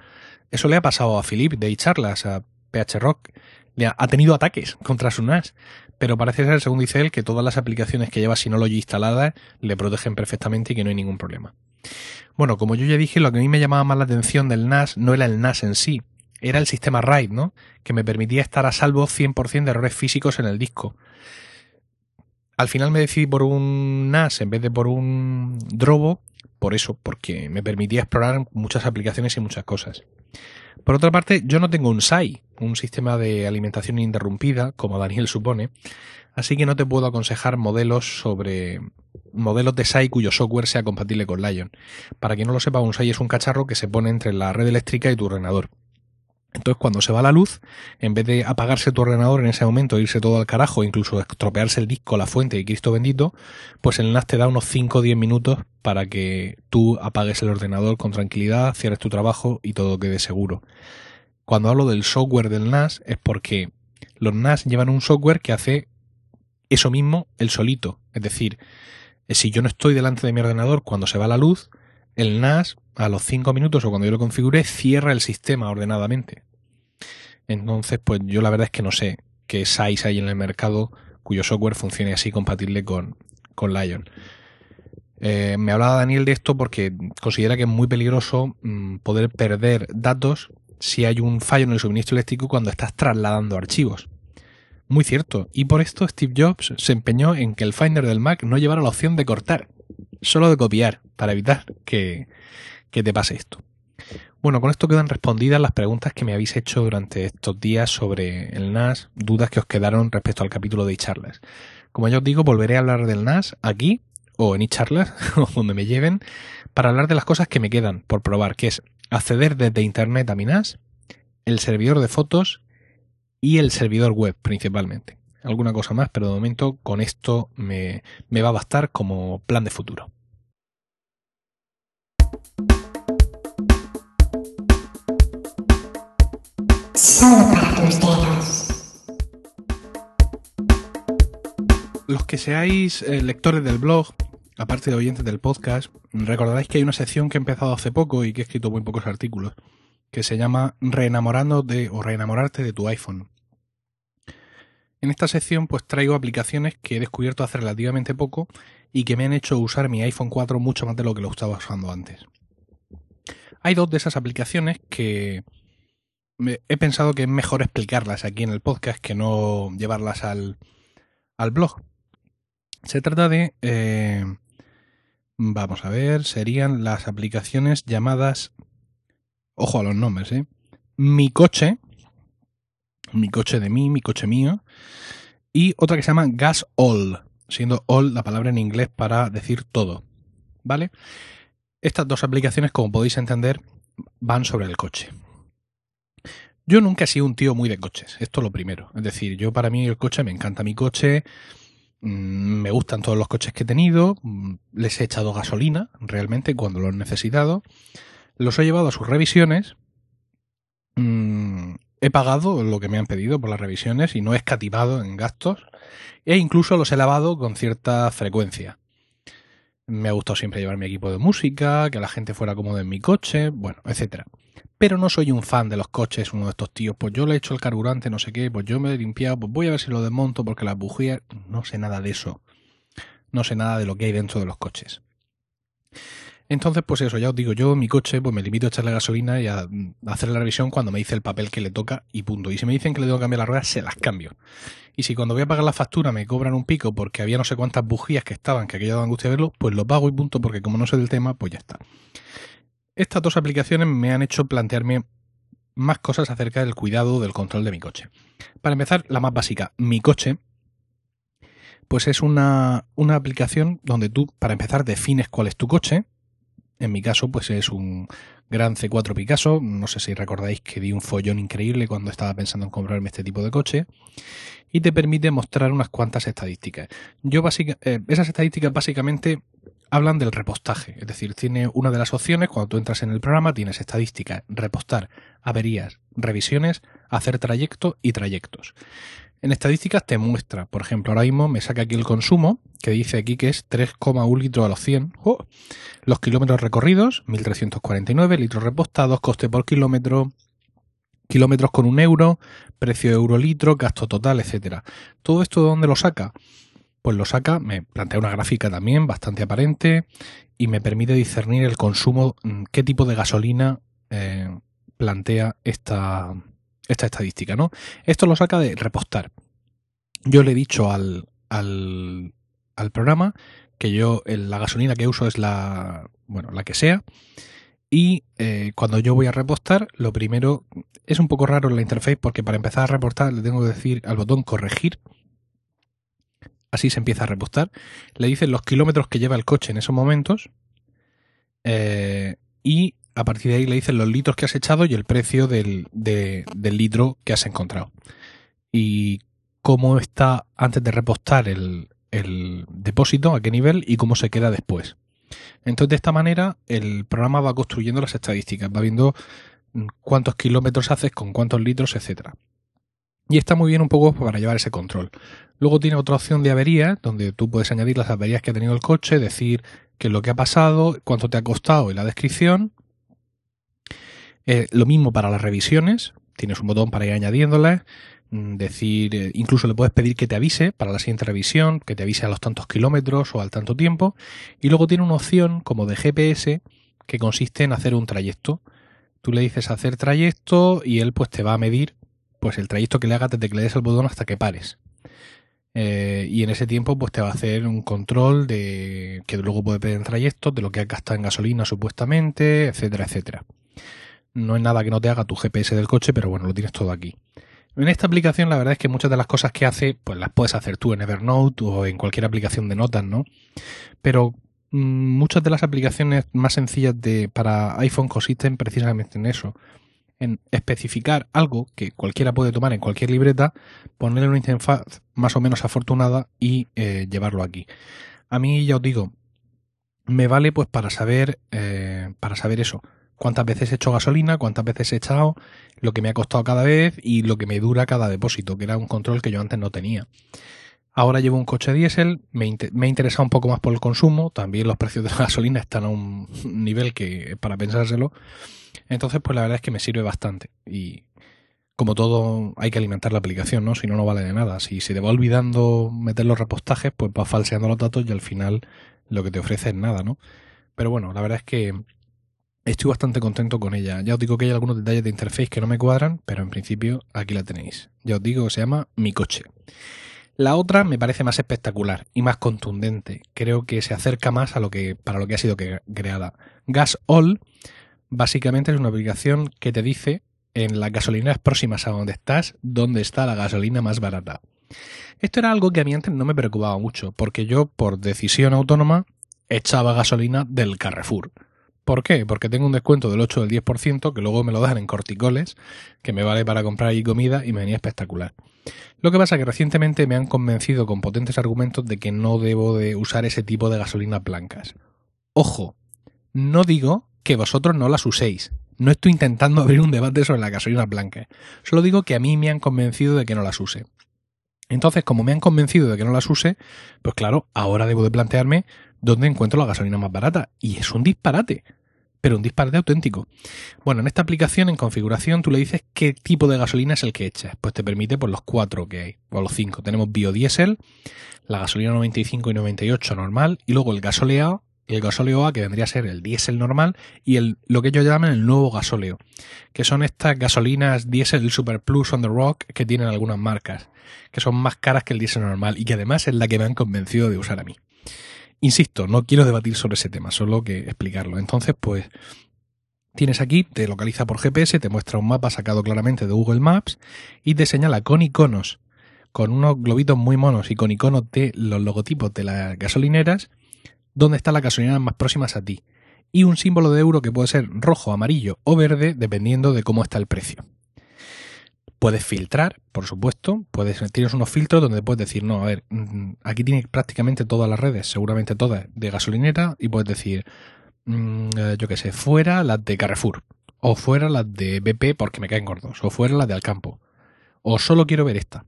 Eso le ha pasado a Philip de charlas a PH Rock. Le ha, tenido ataques contra su NAS, pero parece ser, según dice él, que todas las aplicaciones que lleva Synology instaladas le protegen perfectamente y que no hay ningún problema. Bueno, como yo ya dije, lo que a mí me llamaba más la atención del NAS no era el NAS en sí, era el sistema RAID, ¿no? Que me permitía estar a salvo 100% de errores físicos en el disco. Al final me decidí por un NAS en vez de por un Drobo, por eso, porque me permitía explorar muchas aplicaciones y muchas cosas. Por otra parte, yo no tengo un SAI, un sistema de alimentación ininterrumpida, como Daniel supone, así que no te puedo aconsejar modelos sobre modelos de SAI cuyo software sea compatible con Lion. Para quien no lo sepa, un SAI es un cacharro que se pone entre la red eléctrica y tu ordenador. Entonces, cuando se va la luz, en vez de apagarse tu ordenador en ese momento, irse todo al carajo, incluso estropearse el disco, la fuente y Cristo bendito, pues el NAS te da unos 5 o 10 minutos para que tú apagues el ordenador con tranquilidad, cierres tu trabajo y todo quede seguro. Cuando hablo del software del NAS es porque los NAS llevan un software que hace eso mismo el solito. Es decir, si yo no estoy delante de mi ordenador cuando se va la luz, el NAS a los 5 minutos o cuando yo lo configure cierra el sistema ordenadamente. Entonces, pues yo la verdad es que no sé qué size hay en el mercado cuyo software funcione así compatible con, con Lion. Eh, me hablaba Daniel de esto porque considera que es muy peligroso mm, poder perder datos si hay un fallo en el suministro eléctrico cuando estás trasladando archivos. Muy cierto, y por esto Steve Jobs se empeñó en que el Finder del Mac no llevara la opción de cortar, solo de copiar, para evitar que, que te pase esto. Bueno, con esto quedan respondidas las preguntas que me habéis hecho durante estos días sobre el NAS, dudas que os quedaron respecto al capítulo de charlas. Como ya os digo, volveré a hablar del NAS aquí o en iCharlas, *laughs* o donde me lleven, para hablar de las cosas que me quedan por probar, que es acceder desde Internet a mi NAS, el servidor de fotos y el servidor web principalmente. Alguna cosa más, pero de momento con esto me, me va a bastar como plan de futuro. Los que seáis eh, lectores del blog, aparte de oyentes del podcast, recordaréis que hay una sección que he empezado hace poco y que he escrito muy pocos artículos, que se llama Reenamorando de o reenamorarte de tu iPhone. En esta sección pues traigo aplicaciones que he descubierto hace relativamente poco y que me han hecho usar mi iPhone 4 mucho más de lo que lo estaba usando antes. Hay dos de esas aplicaciones que he pensado que es mejor explicarlas aquí en el podcast que no llevarlas al, al blog. Se trata de... Eh, vamos a ver, serían las aplicaciones llamadas... Ojo a los nombres, ¿eh? Mi coche, mi coche de mí, mi coche mío, y otra que se llama Gas All, siendo all la palabra en inglés para decir todo, ¿vale? Estas dos aplicaciones, como podéis entender, van sobre el coche. Yo nunca he sido un tío muy de coches, esto es lo primero. Es decir, yo para mí el coche, me encanta mi coche, mm, me gustan todos los coches que he tenido, mm, les he echado gasolina realmente cuando lo he necesitado, los he llevado a sus revisiones, mm, he pagado lo que me han pedido por las revisiones y no he escatimado en gastos e incluso los he lavado con cierta frecuencia. Me ha gustado siempre llevar mi equipo de música, que la gente fuera cómoda en mi coche, bueno, etcétera pero no soy un fan de los coches, uno de estos tíos, pues yo le he hecho el carburante, no sé qué, pues yo me he limpiado, pues voy a ver si lo desmonto porque las bujías, no sé nada de eso. No sé nada de lo que hay dentro de los coches. Entonces, pues eso, ya os digo, yo mi coche, pues me limito a echarle gasolina y a hacer la revisión cuando me dice el papel que le toca y punto. Y si me dicen que le tengo que cambiar las ruedas, se las cambio. Y si cuando voy a pagar la factura me cobran un pico porque había no sé cuántas bujías que estaban, que aquello daba angustia verlo, pues lo pago y punto, porque como no sé del tema, pues ya está. Estas dos aplicaciones me han hecho plantearme más cosas acerca del cuidado del control de mi coche. Para empezar, la más básica, mi coche, pues es una, una aplicación donde tú, para empezar, defines cuál es tu coche. En mi caso, pues es un gran C4 Picasso. No sé si recordáis que di un follón increíble cuando estaba pensando en comprarme este tipo de coche. Y te permite mostrar unas cuantas estadísticas. Yo básica, eh, esas estadísticas básicamente hablan del repostaje. Es decir, tiene una de las opciones, cuando tú entras en el programa, tienes estadísticas, repostar, averías, revisiones, hacer trayecto y trayectos. En estadísticas te muestra, por ejemplo, ahora mismo me saca aquí el consumo, que dice aquí que es 3,1 litros a los 100. Los kilómetros recorridos, 1.349, litros repostados, coste por kilómetro, kilómetros con un euro, precio de euro litro, gasto total, etcétera. Todo esto de dónde lo saca? Pues lo saca, me plantea una gráfica también bastante aparente y me permite discernir el consumo, mm, qué tipo de gasolina eh, plantea esta, esta estadística, ¿no? Esto lo saca de repostar. Yo le he dicho al, al, programa que yo la gasolina que uso es la, bueno, la que sea. Y eh, cuando yo voy a repostar, lo primero es un poco raro en la interfaz porque para empezar a reportar le tengo que decir al botón corregir así se empieza a repostar. Le dicen los kilómetros que lleva el coche en esos momentos eh, y a partir de ahí le dicen los litros que has echado y el precio del, litro que has encontrado. Y cómo está antes de repostar el, el depósito, a qué nivel y cómo se queda después. Entonces, de esta manera, el programa va construyendo las estadísticas, va viendo cuántos kilómetros haces, con cuántos litros, etcétera. Y está muy bien un poco para llevar ese control. Luego tiene otra opción de avería, donde tú puedes añadir las averías que ha tenido el coche, decir qué es lo que ha pasado, cuánto te ha costado y la descripción. Eh, lo mismo para las revisiones, tienes un botón para ir añadiéndolas, mm, decir, eh, incluso le puedes pedir que te avise para la siguiente revisión, que te avise a los tantos kilómetros o al tanto tiempo. Y luego tiene una opción como de GPS que consiste en hacer un trayecto. Tú le dices hacer trayecto y él pues te va a medir pues el trayecto que le haga desde que le des el botón hasta que pares. Eh, y en ese tiempo pues te va a hacer un control de que luego puede pedir en trayectos, de lo que has gastado en gasolina supuestamente, etcétera, etcétera. No es nada que no te haga tu GPS del coche, pero bueno, lo tienes todo aquí. En esta aplicación la verdad es que muchas de las cosas que hace, pues las puedes hacer tú en Evernote o en cualquier aplicación de notas, ¿no? Pero mm, muchas de las aplicaciones más sencillas de, para iPhone consisten precisamente en eso, especificar algo que cualquiera puede tomar en cualquier libreta, ponerle una interfaz más o menos afortunada y eh, llevarlo aquí. A mí ya os digo, me vale pues para saber, eh, para saber eso, cuántas veces he hecho gasolina, cuántas veces he echado, lo que me ha costado cada vez y lo que me dura cada depósito, que era un control que yo antes no tenía. Ahora llevo un coche diésel, me, me ha interesado un poco más por el consumo, también los precios de la *laughs* gasolina están a un nivel que para pensárselo. Entonces, pues la verdad es que me sirve bastante. Y como todo, hay que alimentar la aplicación, ¿no? Si no, no vale de nada. Si se te va olvidando meter los repostajes, pues vas falseando los datos y al final lo que te ofrece es nada, ¿no? Pero bueno, la verdad es que estoy bastante contento con ella. Ya os digo que hay algunos detalles de interface que no me cuadran, pero en principio aquí la tenéis. Ya os digo, se llama Mi Coche. La otra me parece más espectacular y más contundente. Creo que se acerca más a lo que para lo que ha sido creada. Gas All básicamente es una aplicación que te dice en las gasolineras próximas a donde estás dónde está la gasolina más barata. Esto era algo que a mí antes no me preocupaba mucho, porque yo por decisión autónoma echaba gasolina del Carrefour. ¿Por qué? Porque tengo un descuento del 8 o del 10% que luego me lo dan en corticoles, que me vale para comprar ahí comida y me venía espectacular. Lo que pasa es que recientemente me han convencido con potentes argumentos de que no debo de usar ese tipo de gasolinas blancas. Ojo, no digo que vosotros no las uséis. No estoy intentando *laughs* abrir un debate sobre la gasolina blanca. Solo digo que a mí me han convencido de que no las use. Entonces, como me han convencido de que no las use, pues claro, ahora debo de plantearme dónde encuentro la gasolina más barata. Y es un disparate. Pero un disparate auténtico. Bueno, en esta aplicación, en configuración, tú le dices qué tipo de gasolina es el que echas. Pues te permite por los cuatro que hay, o los cinco. Tenemos biodiesel, la gasolina 95 y 98 normal, y luego el gasoleado, el gasóleo A, que vendría a ser el diésel normal, y el, lo que ellos llaman el nuevo gasóleo, que son estas gasolinas diésel Super Plus on the Rock que tienen algunas marcas, que son más caras que el diésel normal y que además es la que me han convencido de usar a mí. Insisto, no quiero debatir sobre ese tema, solo que explicarlo. Entonces, pues tienes aquí, te localiza por GPS, te muestra un mapa sacado claramente de Google Maps y te señala con iconos, con unos globitos muy monos y con iconos de los logotipos de las gasolineras, dónde está la gasolinera más próximas a ti, y un símbolo de euro que puede ser rojo, amarillo o verde dependiendo de cómo está el precio. Puedes filtrar, por supuesto, puedes, tienes unos filtros donde puedes decir, no, a ver, mm, aquí tienes prácticamente todas las redes, seguramente todas de gasolinera, y puedes decir, mm, eh, yo qué sé, fuera las de Carrefour, o fuera las de BP porque me caen gordos, o fuera las de Alcampo, o solo quiero ver esta.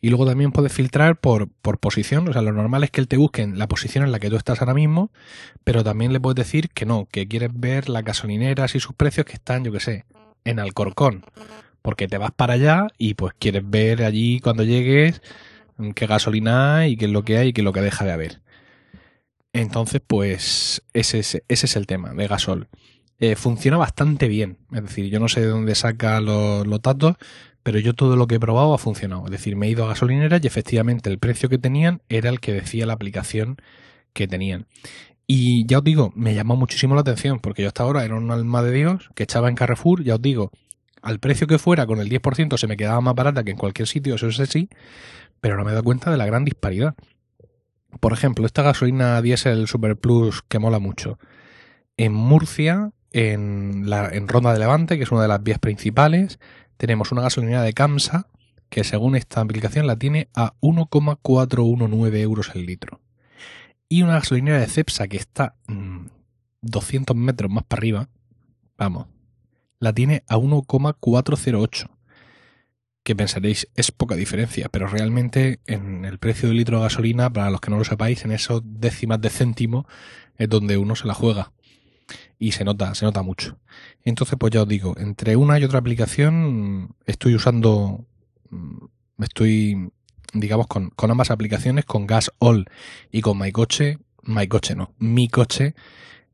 Y luego también puedes filtrar por, por posición. O sea, lo normal es que él te busque en la posición en la que tú estás ahora mismo, pero también le puedes decir que no, que quieres ver las gasolineras y sus precios que están, yo qué sé, en Alcorcón. Porque te vas para allá y pues quieres ver allí cuando llegues qué gasolina hay y qué es lo que hay y qué es lo que deja de haber. Entonces, pues ese es, el tema de gasol. Eh, funciona bastante bien. Es decir, yo no sé de dónde saca los, los datos, pero yo todo lo que he probado ha funcionado. Es decir, me he ido a gasolineras y efectivamente el precio que tenían era el que decía la aplicación que tenían. Y ya os digo, me llamó muchísimo la atención, porque yo hasta ahora era un alma de Dios que echaba en Carrefour, ya os digo, al precio que fuera, con el 10% se me quedaba más barata que en cualquier sitio, eso es así, pero no me he dado cuenta de la gran disparidad. Por ejemplo, esta gasolina diésel Super Plus que mola mucho. En Murcia, en, la, en Ronda de Levante, que es una de las vías principales, tenemos una gasolinera de Camsa que según esta aplicación la tiene a 1,419 euros el litro. Y una gasolinera de Cepsa que está 200 mm, metros más para arriba, vamos, la tiene a 1,408. Que pensaréis, es poca diferencia, pero realmente en el precio del litro de gasolina, para los que no lo sepáis, en esos décimas de céntimo es donde uno se la juega y se nota, se nota mucho. Entonces, pues ya os digo, entre una y otra aplicación estoy usando, mm, estoy, digamos, con, con ambas aplicaciones, con Gas All y con MyCoche, MyCoche no, mi coche,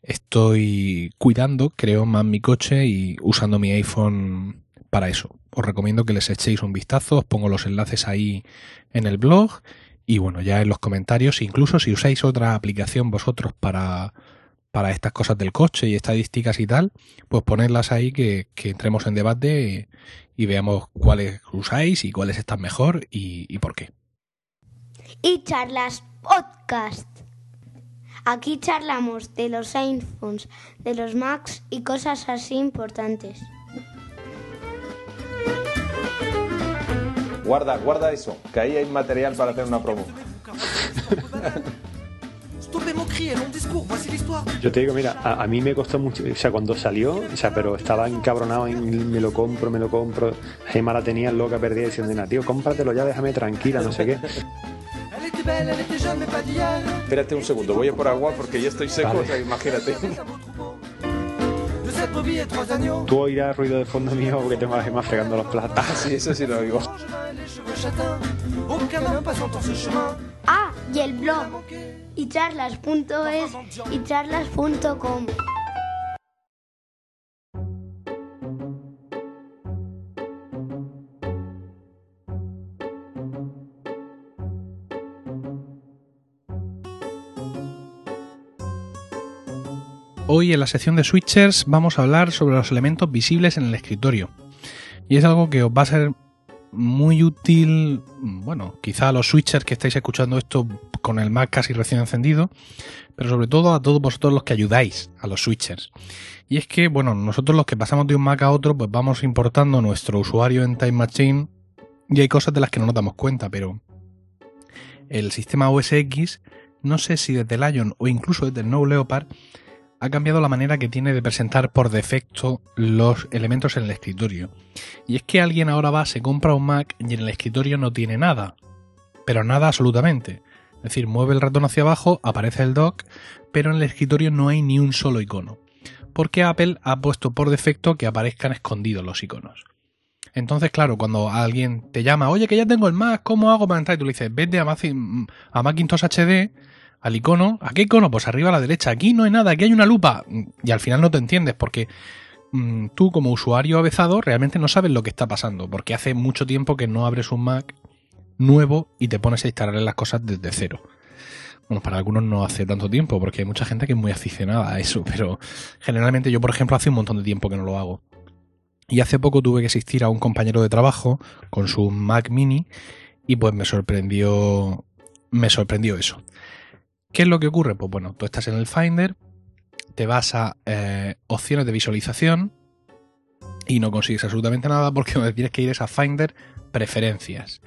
estoy cuidando, creo, más mi coche y usando mi iPhone para eso. Os recomiendo que les echéis un vistazo, os pongo los enlaces ahí en el blog y bueno, ya en los comentarios, incluso si usáis otra aplicación vosotros para para estas cosas del coche y estadísticas y tal, pues ponerlas ahí que, que entremos en debate y, veamos cuáles usáis y cuáles están mejor y, y por qué. Y charlas podcast. Aquí charlamos de los iPhones, de los Macs y cosas así importantes. Guarda, guarda eso, que ahí hay material para hacer una promo. Yo te digo, mira, a, mí me costó mucho, o sea, cuando salió, o sea, pero estaba encabronado en me lo compro, me lo compro. Gemma la tenía loca perdida diciendo, tío, cómpratelo ya, déjame tranquila, no sé qué. Espérate un segundo, voy a por agua porque ya estoy seco, o sea, imagínate. Tú oirás ruido de fondo mío porque a la Gemma fregando los platos. Ah, sí, eso sí lo oigo. Ah, y el blog y charlas.es y charlas.com. Hoy en la sección de switchers vamos a hablar sobre los elementos visibles en el escritorio. Y es algo que os va a ser muy útil, bueno, quizá a los switchers que estáis escuchando esto con el Mac casi recién encendido, pero sobre todo a todos vosotros los que ayudáis a los switchers. Y es que, bueno, nosotros los que pasamos de un Mac a otro, pues vamos importando nuestro usuario en Time Machine y hay cosas de las que no nos damos cuenta, pero el sistema OS X, no sé si desde Lion o incluso desde el No Leopard, ha cambiado la manera que tiene de presentar por defecto los elementos en el escritorio. Y es que alguien ahora va, se compra un Mac y en el escritorio no tiene nada. Pero nada absolutamente. Es decir, mueve el ratón hacia abajo, aparece el dock, pero en el escritorio no hay ni un solo icono. Porque Apple ha puesto por defecto que aparezcan escondidos los iconos. Entonces, claro, cuando alguien te llama, oye, que ya tengo el Mac, ¿cómo hago para entrar? Y tú le dices, vete a, Macintosh HD al icono. ¿A qué icono? Pues arriba a la derecha. Aquí no hay nada, aquí hay una lupa. Y al final no te entiendes porque mm, tú como usuario avezado realmente no sabes lo que está pasando. Porque hace mucho tiempo que no abres un Mac nuevo y te pones a instalar las cosas desde cero. Bueno, para algunos no hace tanto tiempo porque hay mucha gente que es muy aficionada a eso. *laughs* Pero generalmente yo, por ejemplo, hace un montón de tiempo que no lo hago. Y hace poco tuve que asistir a un compañero de trabajo con su Mac mini y pues me sorprendió me sorprendió eso. ¿Qué es lo que ocurre? Pues bueno, tú estás en el Finder, te vas a eh, opciones de visualización y no consigues absolutamente nada porque *laughs* donde tienes que ir es a Finder preferencias.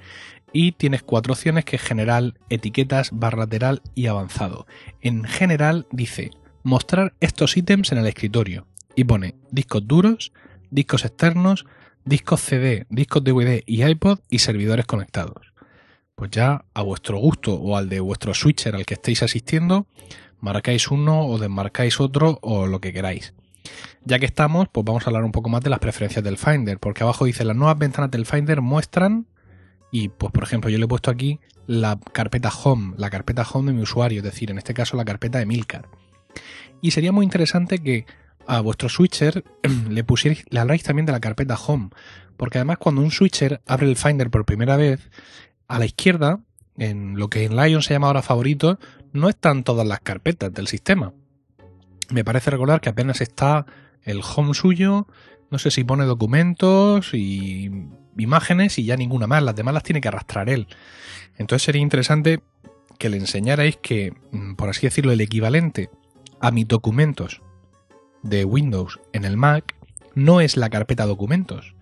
Y tienes cuatro opciones que es general, etiquetas, barra lateral y avanzado. En general dice mostrar estos ítems en el escritorio y pone discos duros, discos externos, discos CD, discos DVD y iPod y servidores conectados pues ya a vuestro gusto o al de vuestro switcher al que estéis asistiendo, marcáis uno o desmarcáis otro o lo que queráis. Ya que estamos, pues vamos a hablar un poco más de las preferencias del Finder, porque abajo dice las nuevas ventanas del Finder muestran y pues por ejemplo yo le he puesto aquí la carpeta Home, la carpeta Home de mi usuario, es decir, en este caso la carpeta de Milcar. Y sería muy interesante que a vuestro switcher *clears throat* le pusierais, le habláis también de la carpeta Home, porque además cuando un switcher abre el Finder por primera vez, a la izquierda, en lo que en Lion se llama ahora favorito, no están todas las carpetas del sistema. Me parece recordar que apenas está el home suyo, no sé si pone documentos y imágenes y ya ninguna más, las demás las tiene que arrastrar él. Entonces sería interesante que le enseñarais que, mm, por así decirlo, el equivalente a mis documentos de Windows en el Mac no es la carpeta documentos,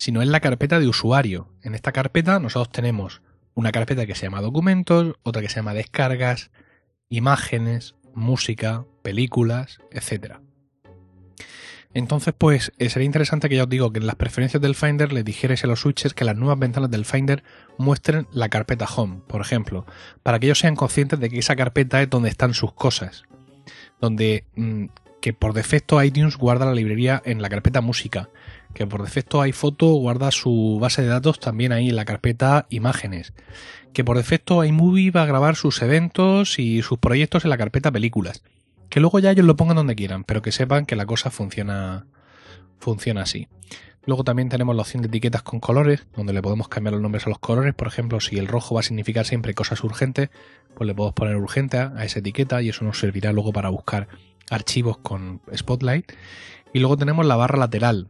sino en la carpeta de usuario. En esta carpeta nosotros tenemos una carpeta que se llama documentos, otra que se llama descargas, imágenes, música, películas, etc. Entonces, pues eh, sería interesante que ya os digo que en las preferencias del Finder le dijerais a los switches que las nuevas ventanas del Finder muestren la carpeta Home, por ejemplo, para que ellos sean conscientes de que esa carpeta es donde están sus cosas, donde mm, que por defecto iTunes guarda la librería en la carpeta música que por defecto iPhoto guarda su base de datos también ahí en la carpeta imágenes, que por defecto iMovie va a grabar sus eventos y sus proyectos en la carpeta películas, que luego ya ellos lo pongan donde quieran, pero que sepan que la cosa funciona funciona así. Luego también tenemos la opción de etiquetas con colores, donde le podemos cambiar los nombres a los colores. Por ejemplo, si el rojo va a significar siempre cosas urgentes, pues le podemos poner urgente a esa etiqueta y eso nos servirá luego para buscar archivos con Spotlight. Y luego tenemos la barra lateral,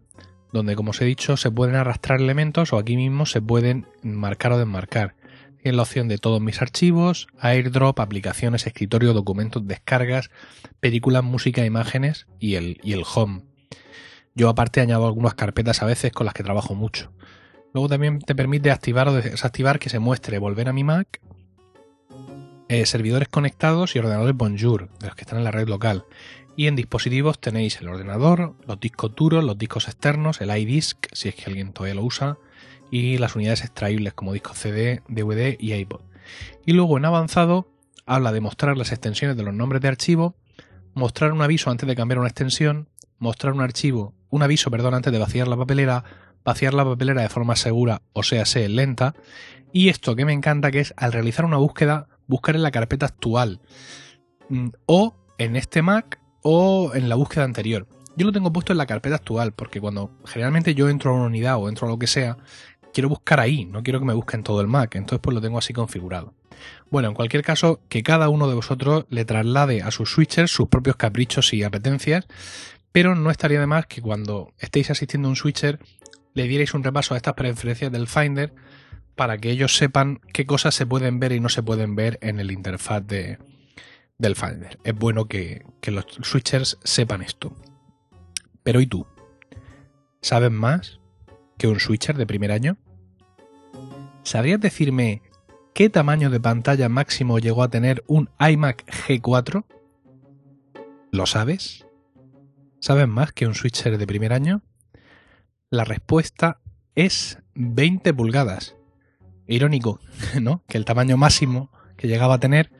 donde como os he dicho se pueden arrastrar elementos o aquí mismo se pueden marcar o desmarcar. Tienen la opción de todos mis archivos, airdrop, aplicaciones, escritorio, documentos, descargas, películas, música, imágenes y el, y el home. Yo aparte añado algunas carpetas a veces con las que trabajo mucho. Luego también te permite activar o desactivar que se muestre volver a mi Mac, eh, servidores conectados y ordenadores Bonjour, de los que están en la red local. Y en dispositivos tenéis el ordenador, los discos duros, los discos externos, el iDisk, si es que alguien todavía lo usa, y las unidades extraíbles como discos CD, DVD y iPod. Y luego en avanzado habla de mostrar las extensiones de los nombres de archivo, mostrar un aviso antes de cambiar una extensión, mostrar un archivo, un aviso, perdón, antes de vaciar la papelera, vaciar la papelera de forma segura, o sea, sea lenta, y esto que me encanta que es al realizar una búsqueda, buscar en la carpeta actual, mm, o en este Mac, o en la búsqueda anterior. Yo lo tengo puesto en la carpeta actual, porque cuando generalmente yo entro a una unidad o entro a lo que sea, quiero buscar ahí, no quiero que me busquen todo el Mac, entonces pues lo tengo así configurado. Bueno, en cualquier caso, que cada uno de vosotros le traslade a sus switchers sus propios caprichos y apetencias, pero no estaría de más que cuando estéis asistiendo a un switcher le dierais un repaso a estas preferencias del Finder para que ellos sepan qué cosas se pueden ver y no se pueden ver en el interfaz de, del Finder. Es bueno que, que los switchers sepan esto. Pero ¿y tú? ¿Sabes más que un switcher de primer año? ¿Sabrías decirme qué tamaño de pantalla máximo llegó a tener un iMac G4? ¿Lo sabes? ¿Sabes más que un switcher de primer año? La respuesta es 20 pulgadas. Irónico, *laughs* ¿no? Que el tamaño máximo que llegaba a tener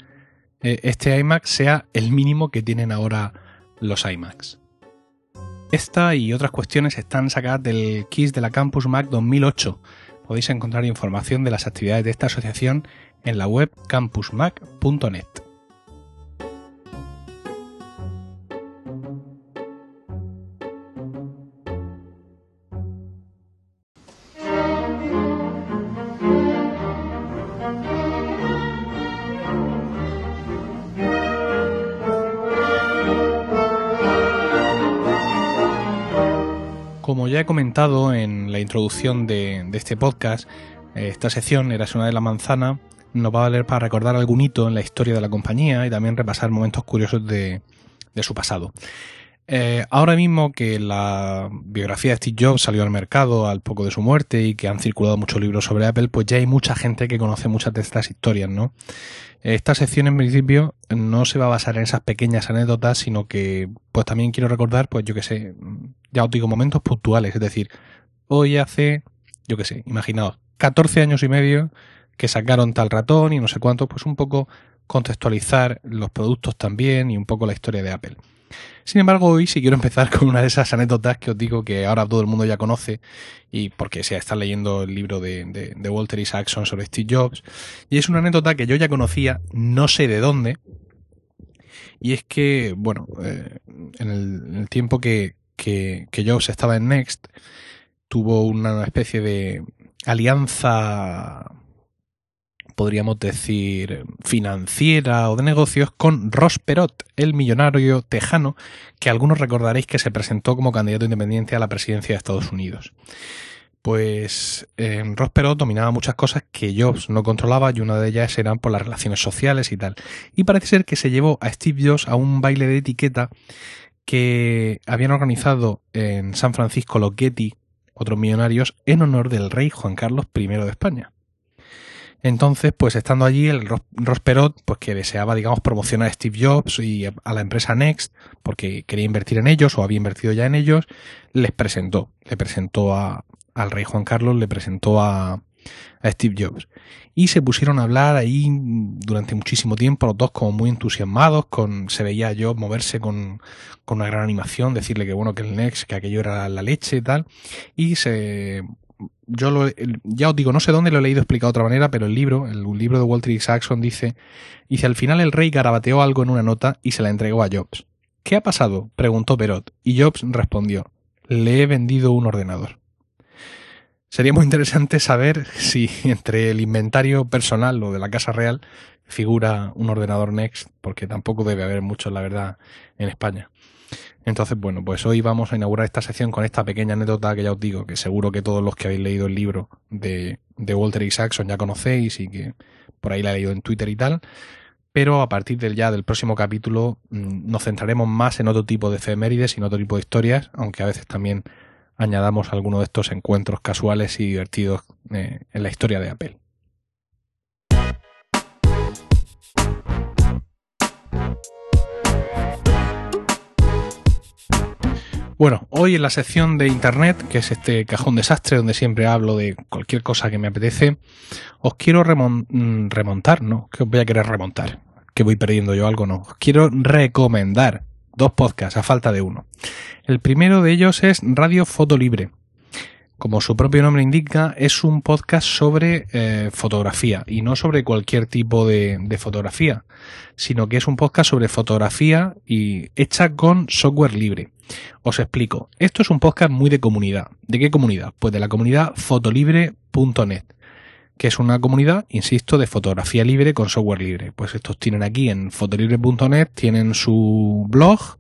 eh, este iMac sea el mínimo que tienen ahora los iMacs. Esta y otras cuestiones están sacadas del KISS de la Campus Mac 2008. Podéis encontrar información de las actividades de esta asociación en la web campusmac.net. en la introducción de, este podcast, eh, esta sección, era una de la manzana, nos va a valer para recordar algún hito en la historia de la compañía y también repasar momentos curiosos de, de su pasado. Eh, ahora mismo que la biografía de Steve Jobs salió al mercado al poco de su muerte y que han circulado muchos libros sobre Apple, pues ya hay mucha gente que conoce muchas de estas historias, ¿no? Esta sección en principio no se va a basar en esas pequeñas anécdotas, sino que pues también quiero recordar, pues yo que sé, ya os digo, momentos puntuales, es decir, hoy hace, yo que sé, imaginaos, 14 años y medio que sacaron tal ratón y no sé cuánto, pues un poco contextualizar los productos también y un poco la historia de Apple. Sin embargo, hoy sí quiero empezar con una de esas anécdotas que os digo que ahora todo el mundo ya conoce y porque se está leyendo el libro de, de, de Walter Isaacson sobre Steve Jobs. Y es una anécdota que yo ya conocía, no sé de dónde. Y es que, bueno, eh, en, el, tiempo que, que, Jobs estaba en Next, tuvo una especie de alianza podríamos decir, financiera o de negocios con Ross Perot, el millonario tejano que algunos recordaréis que se presentó como candidato independiente a la presidencia de Estados Unidos. Pues eh, Ross Perot dominaba muchas cosas que Jobs no controlaba y una de ellas eran por las relaciones sociales y tal. Y parece ser que se llevó a Steve Jobs a un baile de etiqueta que habían organizado en San Francisco los Getty, otros millonarios, en honor del rey Juan Carlos I de España. Entonces, pues estando allí, el Ross Perot, pues que deseaba, digamos, promocionar a Steve Jobs y a la empresa Next, porque quería invertir en ellos o había invertido ya en ellos, les presentó, le presentó a, al rey Juan Carlos, le presentó a, a Steve Jobs. Y se pusieron a hablar ahí durante muchísimo tiempo, los dos como muy entusiasmados, con, se veía a Jobs moverse con, con una gran animación, decirle que bueno, que el Next, que aquello era la leche y tal. Y se, yo lo, ya os digo, no sé dónde lo he leído explicado de otra manera, pero el libro, el libro de Walter Isaacson dice, dice, al final el rey garabateó algo en una nota y se la entregó a Jobs. ¿Qué ha pasado? preguntó Perot, y Jobs respondió, le he vendido un ordenador. Sería muy interesante saber si entre el inventario personal o de la Casa Real figura un ordenador Next, porque tampoco debe haber muchos, la verdad, en España. Entonces, bueno, pues hoy vamos a inaugurar esta sección con esta pequeña anécdota que ya os digo, que seguro que todos los que habéis leído el libro de, de Walter Isaacson ya conocéis y que por ahí la he leído en Twitter y tal. Pero a partir del ya del próximo capítulo mm, nos centraremos más en otro tipo de efemérides y en otro tipo de historias, aunque a veces también añadamos alguno de estos encuentros casuales y divertidos eh, en la historia de Apple. Bueno, hoy en la sección de Internet, que es este cajón desastre donde siempre hablo de cualquier cosa que me apetece, os quiero mm, remontar, ¿no? Que os voy a querer remontar. Que voy perdiendo yo algo, no. Os quiero recomendar dos podcasts a falta de uno. El primero de ellos es Radio Foto Libre. Como su propio nombre indica, es un podcast sobre eh, fotografía y no sobre cualquier tipo de, de, fotografía, sino que es un podcast sobre fotografía y hecha con software libre. Os explico. Esto es un podcast muy de comunidad. ¿De qué comunidad? Pues de la comunidad fotolibre.net, que es una comunidad, insisto, de fotografía libre con software libre. Pues estos tienen aquí en fotolibre.net, tienen su blog,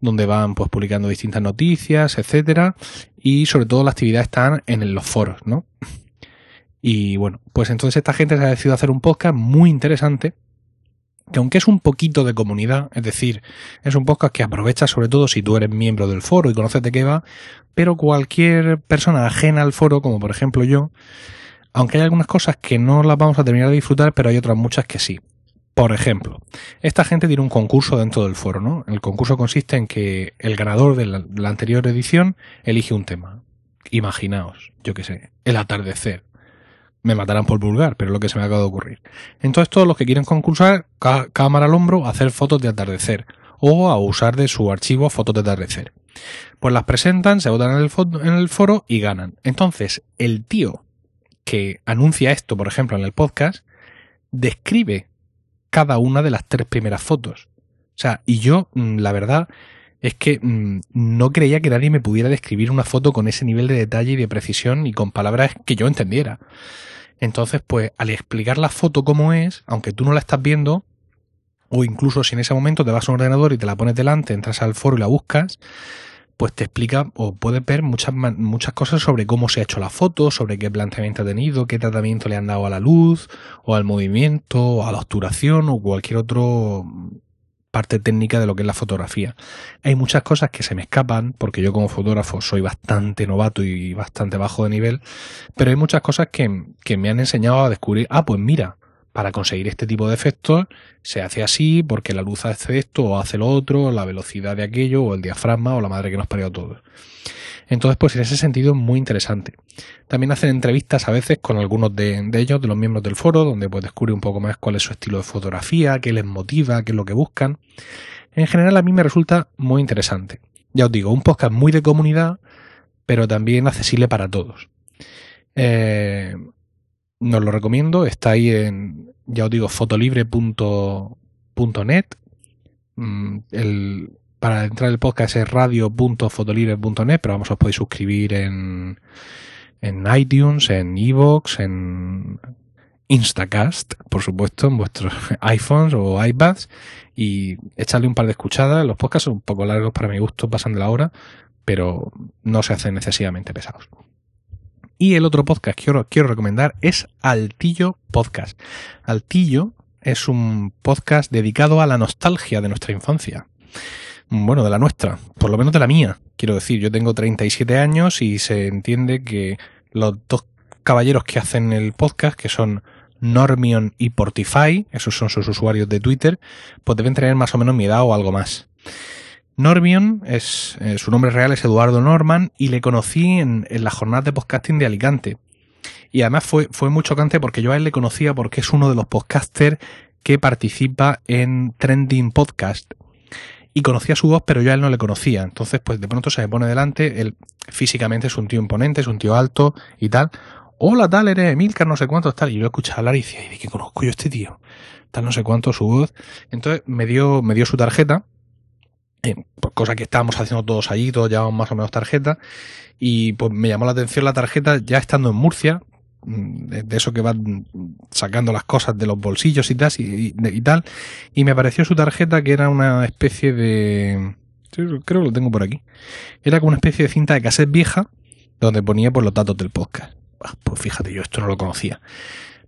donde van pues publicando distintas noticias, etcétera, y sobre todo la actividad están en los foros, ¿no? Y bueno, pues entonces esta gente se ha decidido hacer un podcast muy interesante que aunque es un poquito de comunidad, es decir, es un podcast que aprovecha sobre todo si tú eres miembro del foro y conoces de qué va, pero cualquier persona ajena al foro, como por ejemplo yo, aunque hay algunas cosas que no las vamos a terminar de disfrutar, pero hay otras muchas que sí. Por ejemplo, esta gente tiene un concurso dentro del foro, ¿no? El concurso consiste en que el ganador de la, anterior edición elige un tema. Imaginaos, yo qué sé, el atardecer me matarán por vulgar, pero es lo que se me acaba de ocurrir. Entonces todos los que quieren concursar, cámara al hombro, hacer fotos de atardecer o a usar de su archivo fotos de atardecer. Pues las presentan, se votan en el foro y ganan. Entonces, el tío que anuncia esto, por ejemplo, en el podcast, describe cada una de las tres primeras fotos. O sea, y yo, mm, la verdad, es que mmm, no creía que nadie me pudiera describir una foto con ese nivel de detalle y de precisión y con palabras que yo entendiera. Entonces, pues al explicar la foto como es, aunque tú no la estás viendo, o incluso si en ese momento te vas a un ordenador y te la pones delante, entras al foro y la buscas, pues te explica o puedes ver muchas, muchas cosas sobre cómo se ha hecho la foto, sobre qué planteamiento ha tenido, qué tratamiento le han dado a la luz, o al movimiento, o a la obturación, o cualquier otro parte técnica de lo que es la fotografía. Hay muchas cosas que se me escapan, porque yo como fotógrafo soy bastante novato y bastante bajo de nivel, pero hay muchas cosas que, que me han enseñado a descubrir, ah, pues mira, para conseguir este tipo de efectos se hace así porque la luz hace esto o hace lo otro, la velocidad de aquello o el diafragma o la madre que nos parió a todos. Entonces, pues en ese sentido es muy interesante. También hacen entrevistas a veces con algunos de, de, ellos, de los miembros del foro, donde pues descubre un poco más cuál es su estilo de fotografía, qué les motiva, qué es lo que buscan. En general a mí me resulta muy interesante. Ya os digo, un podcast muy de comunidad, pero también accesible para todos. Eh, nos lo recomiendo, está ahí en, ya os digo, fotolibre.net. Mm, el, para entrar el podcast es radio.fotolibre.net, pero vamos, os podéis suscribir en, en iTunes, en Evox, en Instacast, por supuesto, en vuestros *laughs* iPhones o iPads y echarle un par de escuchadas. Los podcasts son un poco largos para mi gusto, pasan de la hora, pero no se hacen excesivamente pesados. Y el otro podcast que quiero, recomendar es Altillo Podcast. Altillo es un podcast dedicado a la nostalgia de nuestra infancia bueno, de la nuestra, por lo menos de la mía. Quiero decir, yo tengo 37 años y se entiende que los dos caballeros que hacen el podcast, que son Normion y Portify, esos son sus usuarios de Twitter, pues deben tener más o menos mi edad o algo más. Normion es, eh, su nombre real es Eduardo Norman y le conocí en, en la jornada de podcasting de Alicante. Y además fue, fue muy chocante porque yo a él le conocía porque es uno de los podcasters que participa en Trending Podcast, y conocía su voz, pero yo a él no le conocía. Entonces, pues de pronto se me pone delante, él físicamente es un tío imponente, es un tío alto y tal. Hola, tal, eres Emilcar, no sé cuánto, tal. Y yo escuché hablar y decía, ¿y de qué conozco yo a este tío? Tal, no sé cuánto, su voz. Entonces me dio, me dio su tarjeta eh, pues cosa que estábamos haciendo todos allí, todos llevamos más o menos tarjeta, y pues me llamó la atención la tarjeta ya estando en Murcia, mm, de, eso que van sacando las cosas de los bolsillos y tal, y, tal, y me apareció su tarjeta que era una especie de... Creo que lo tengo por aquí. Era como una especie de cinta de cassette vieja donde ponía pues, los datos del podcast. Pues fíjate, yo esto no lo conocía.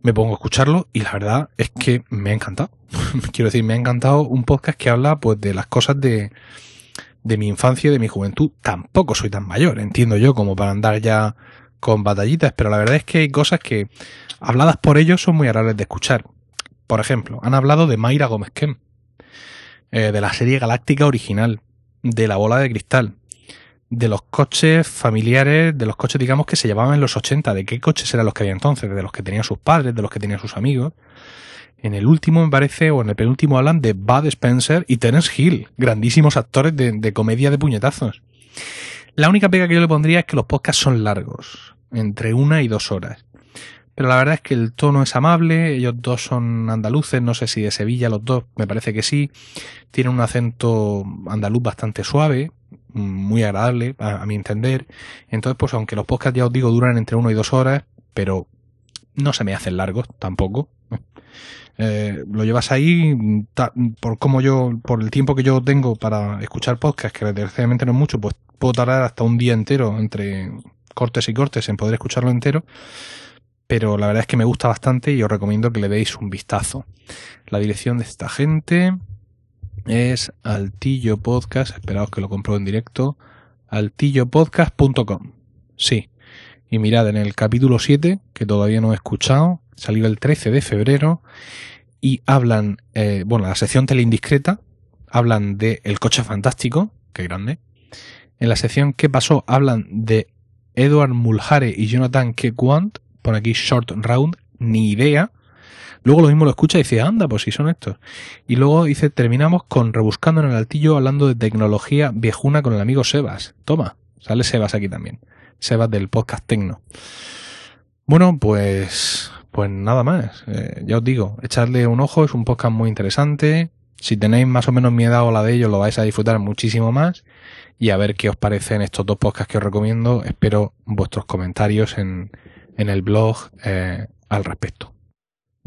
Me pongo a escucharlo y la verdad es que me ha encantado. *laughs* Quiero decir, me ha encantado un podcast que habla pues de las cosas de, de mi infancia y de mi juventud. Tampoco soy tan mayor, entiendo yo, como para andar ya con batallitas, pero la verdad es que hay cosas que, habladas por ellos, son muy agradables de escuchar. Por ejemplo, han hablado de Mayra Gómez Kem, eh, de la serie Galáctica original, de la bola de cristal, de los coches familiares, de los coches, digamos, que se llevaban en los 80, de qué coches eran los que había entonces, de los que tenían sus padres, de los que tenían sus amigos. En el último, me parece, o en el penúltimo, hablan de Bud Spencer y Terence Hill, grandísimos actores de, de comedia de puñetazos. La única pega que yo le pondría es que los podcasts son largos, entre una y dos horas. Pero la verdad es que el tono es amable, ellos dos son andaluces, no sé si de Sevilla los dos, me parece que sí. Tienen un acento andaluz bastante suave, muy agradable, a, mi entender. Entonces, pues aunque los podcasts, ya os digo, duran entre una y dos horas, pero no se me hacen largos tampoco. Eh, lo llevas ahí por como yo, por el tiempo que yo tengo para escuchar podcast, que desgraciadamente no es mucho, pues puedo tardar hasta un día entero entre cortes y cortes en poder escucharlo entero. Pero la verdad es que me gusta bastante y os recomiendo que le deis un vistazo. La dirección de esta gente es Altillo Podcast. Esperaos que lo compro en directo. altillopodcast.com. Sí. Y mirad, en el capítulo 7, que todavía no he escuchado, salió el 13 de febrero, y hablan, eh, bueno, la sección teleindiscreta, hablan de El coche fantástico, que grande. En la sección ¿Qué pasó? hablan de Edward Mulhare y Jonathan Kequant, por aquí Short Round, ni idea. Luego lo mismo lo escucha y dice, anda, pues si son estos. Y luego dice, terminamos con Rebuscando en el Altillo hablando de tecnología viejuna con el amigo Sebas. Toma, sale Sebas aquí también. Sebas del podcast Tecno. Bueno, pues, pues nada más. Eh, ya os digo, echarle un ojo, es un podcast muy interesante. Si tenéis más o menos mi edad la de ellos, lo vais a disfrutar muchísimo más. Y a ver qué os parecen estos dos podcasts que os recomiendo. Espero vuestros comentarios en, en el blog eh, al respecto.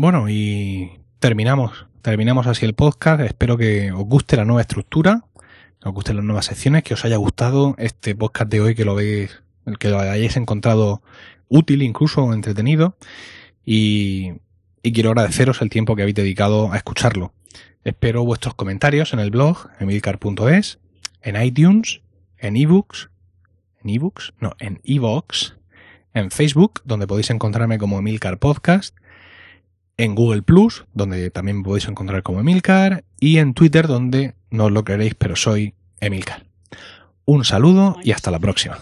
Bueno, y terminamos. Terminamos así el podcast. Espero que os guste la nueva estructura, que os gusten las nuevas secciones, que os haya gustado este podcast de hoy, que lo veis, que lo hayáis encontrado útil, incluso entretenido. Y, y quiero agradeceros el tiempo que habéis dedicado a escucharlo. Espero vuestros comentarios en el blog, emilcar.es, en iTunes, en ebooks, en ebooks, no, en evox, en Facebook, donde podéis encontrarme como Emilcar Podcast, en Google Plus, donde también me podéis encontrar como Emilcar, y en Twitter, donde no os lo creeréis, pero soy Emilcar. Un saludo y hasta la próxima.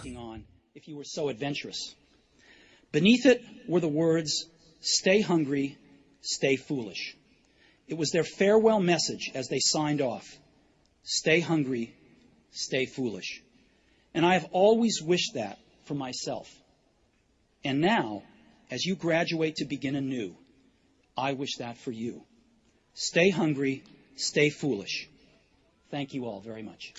Beneath it were the words, stay hungry, stay foolish. It was their farewell message as they signed off. Stay hungry, stay foolish. And I have always wished that for myself. And now, as you graduate to begin anew, I wish that for you. Stay hungry, stay foolish. Thank you all very much.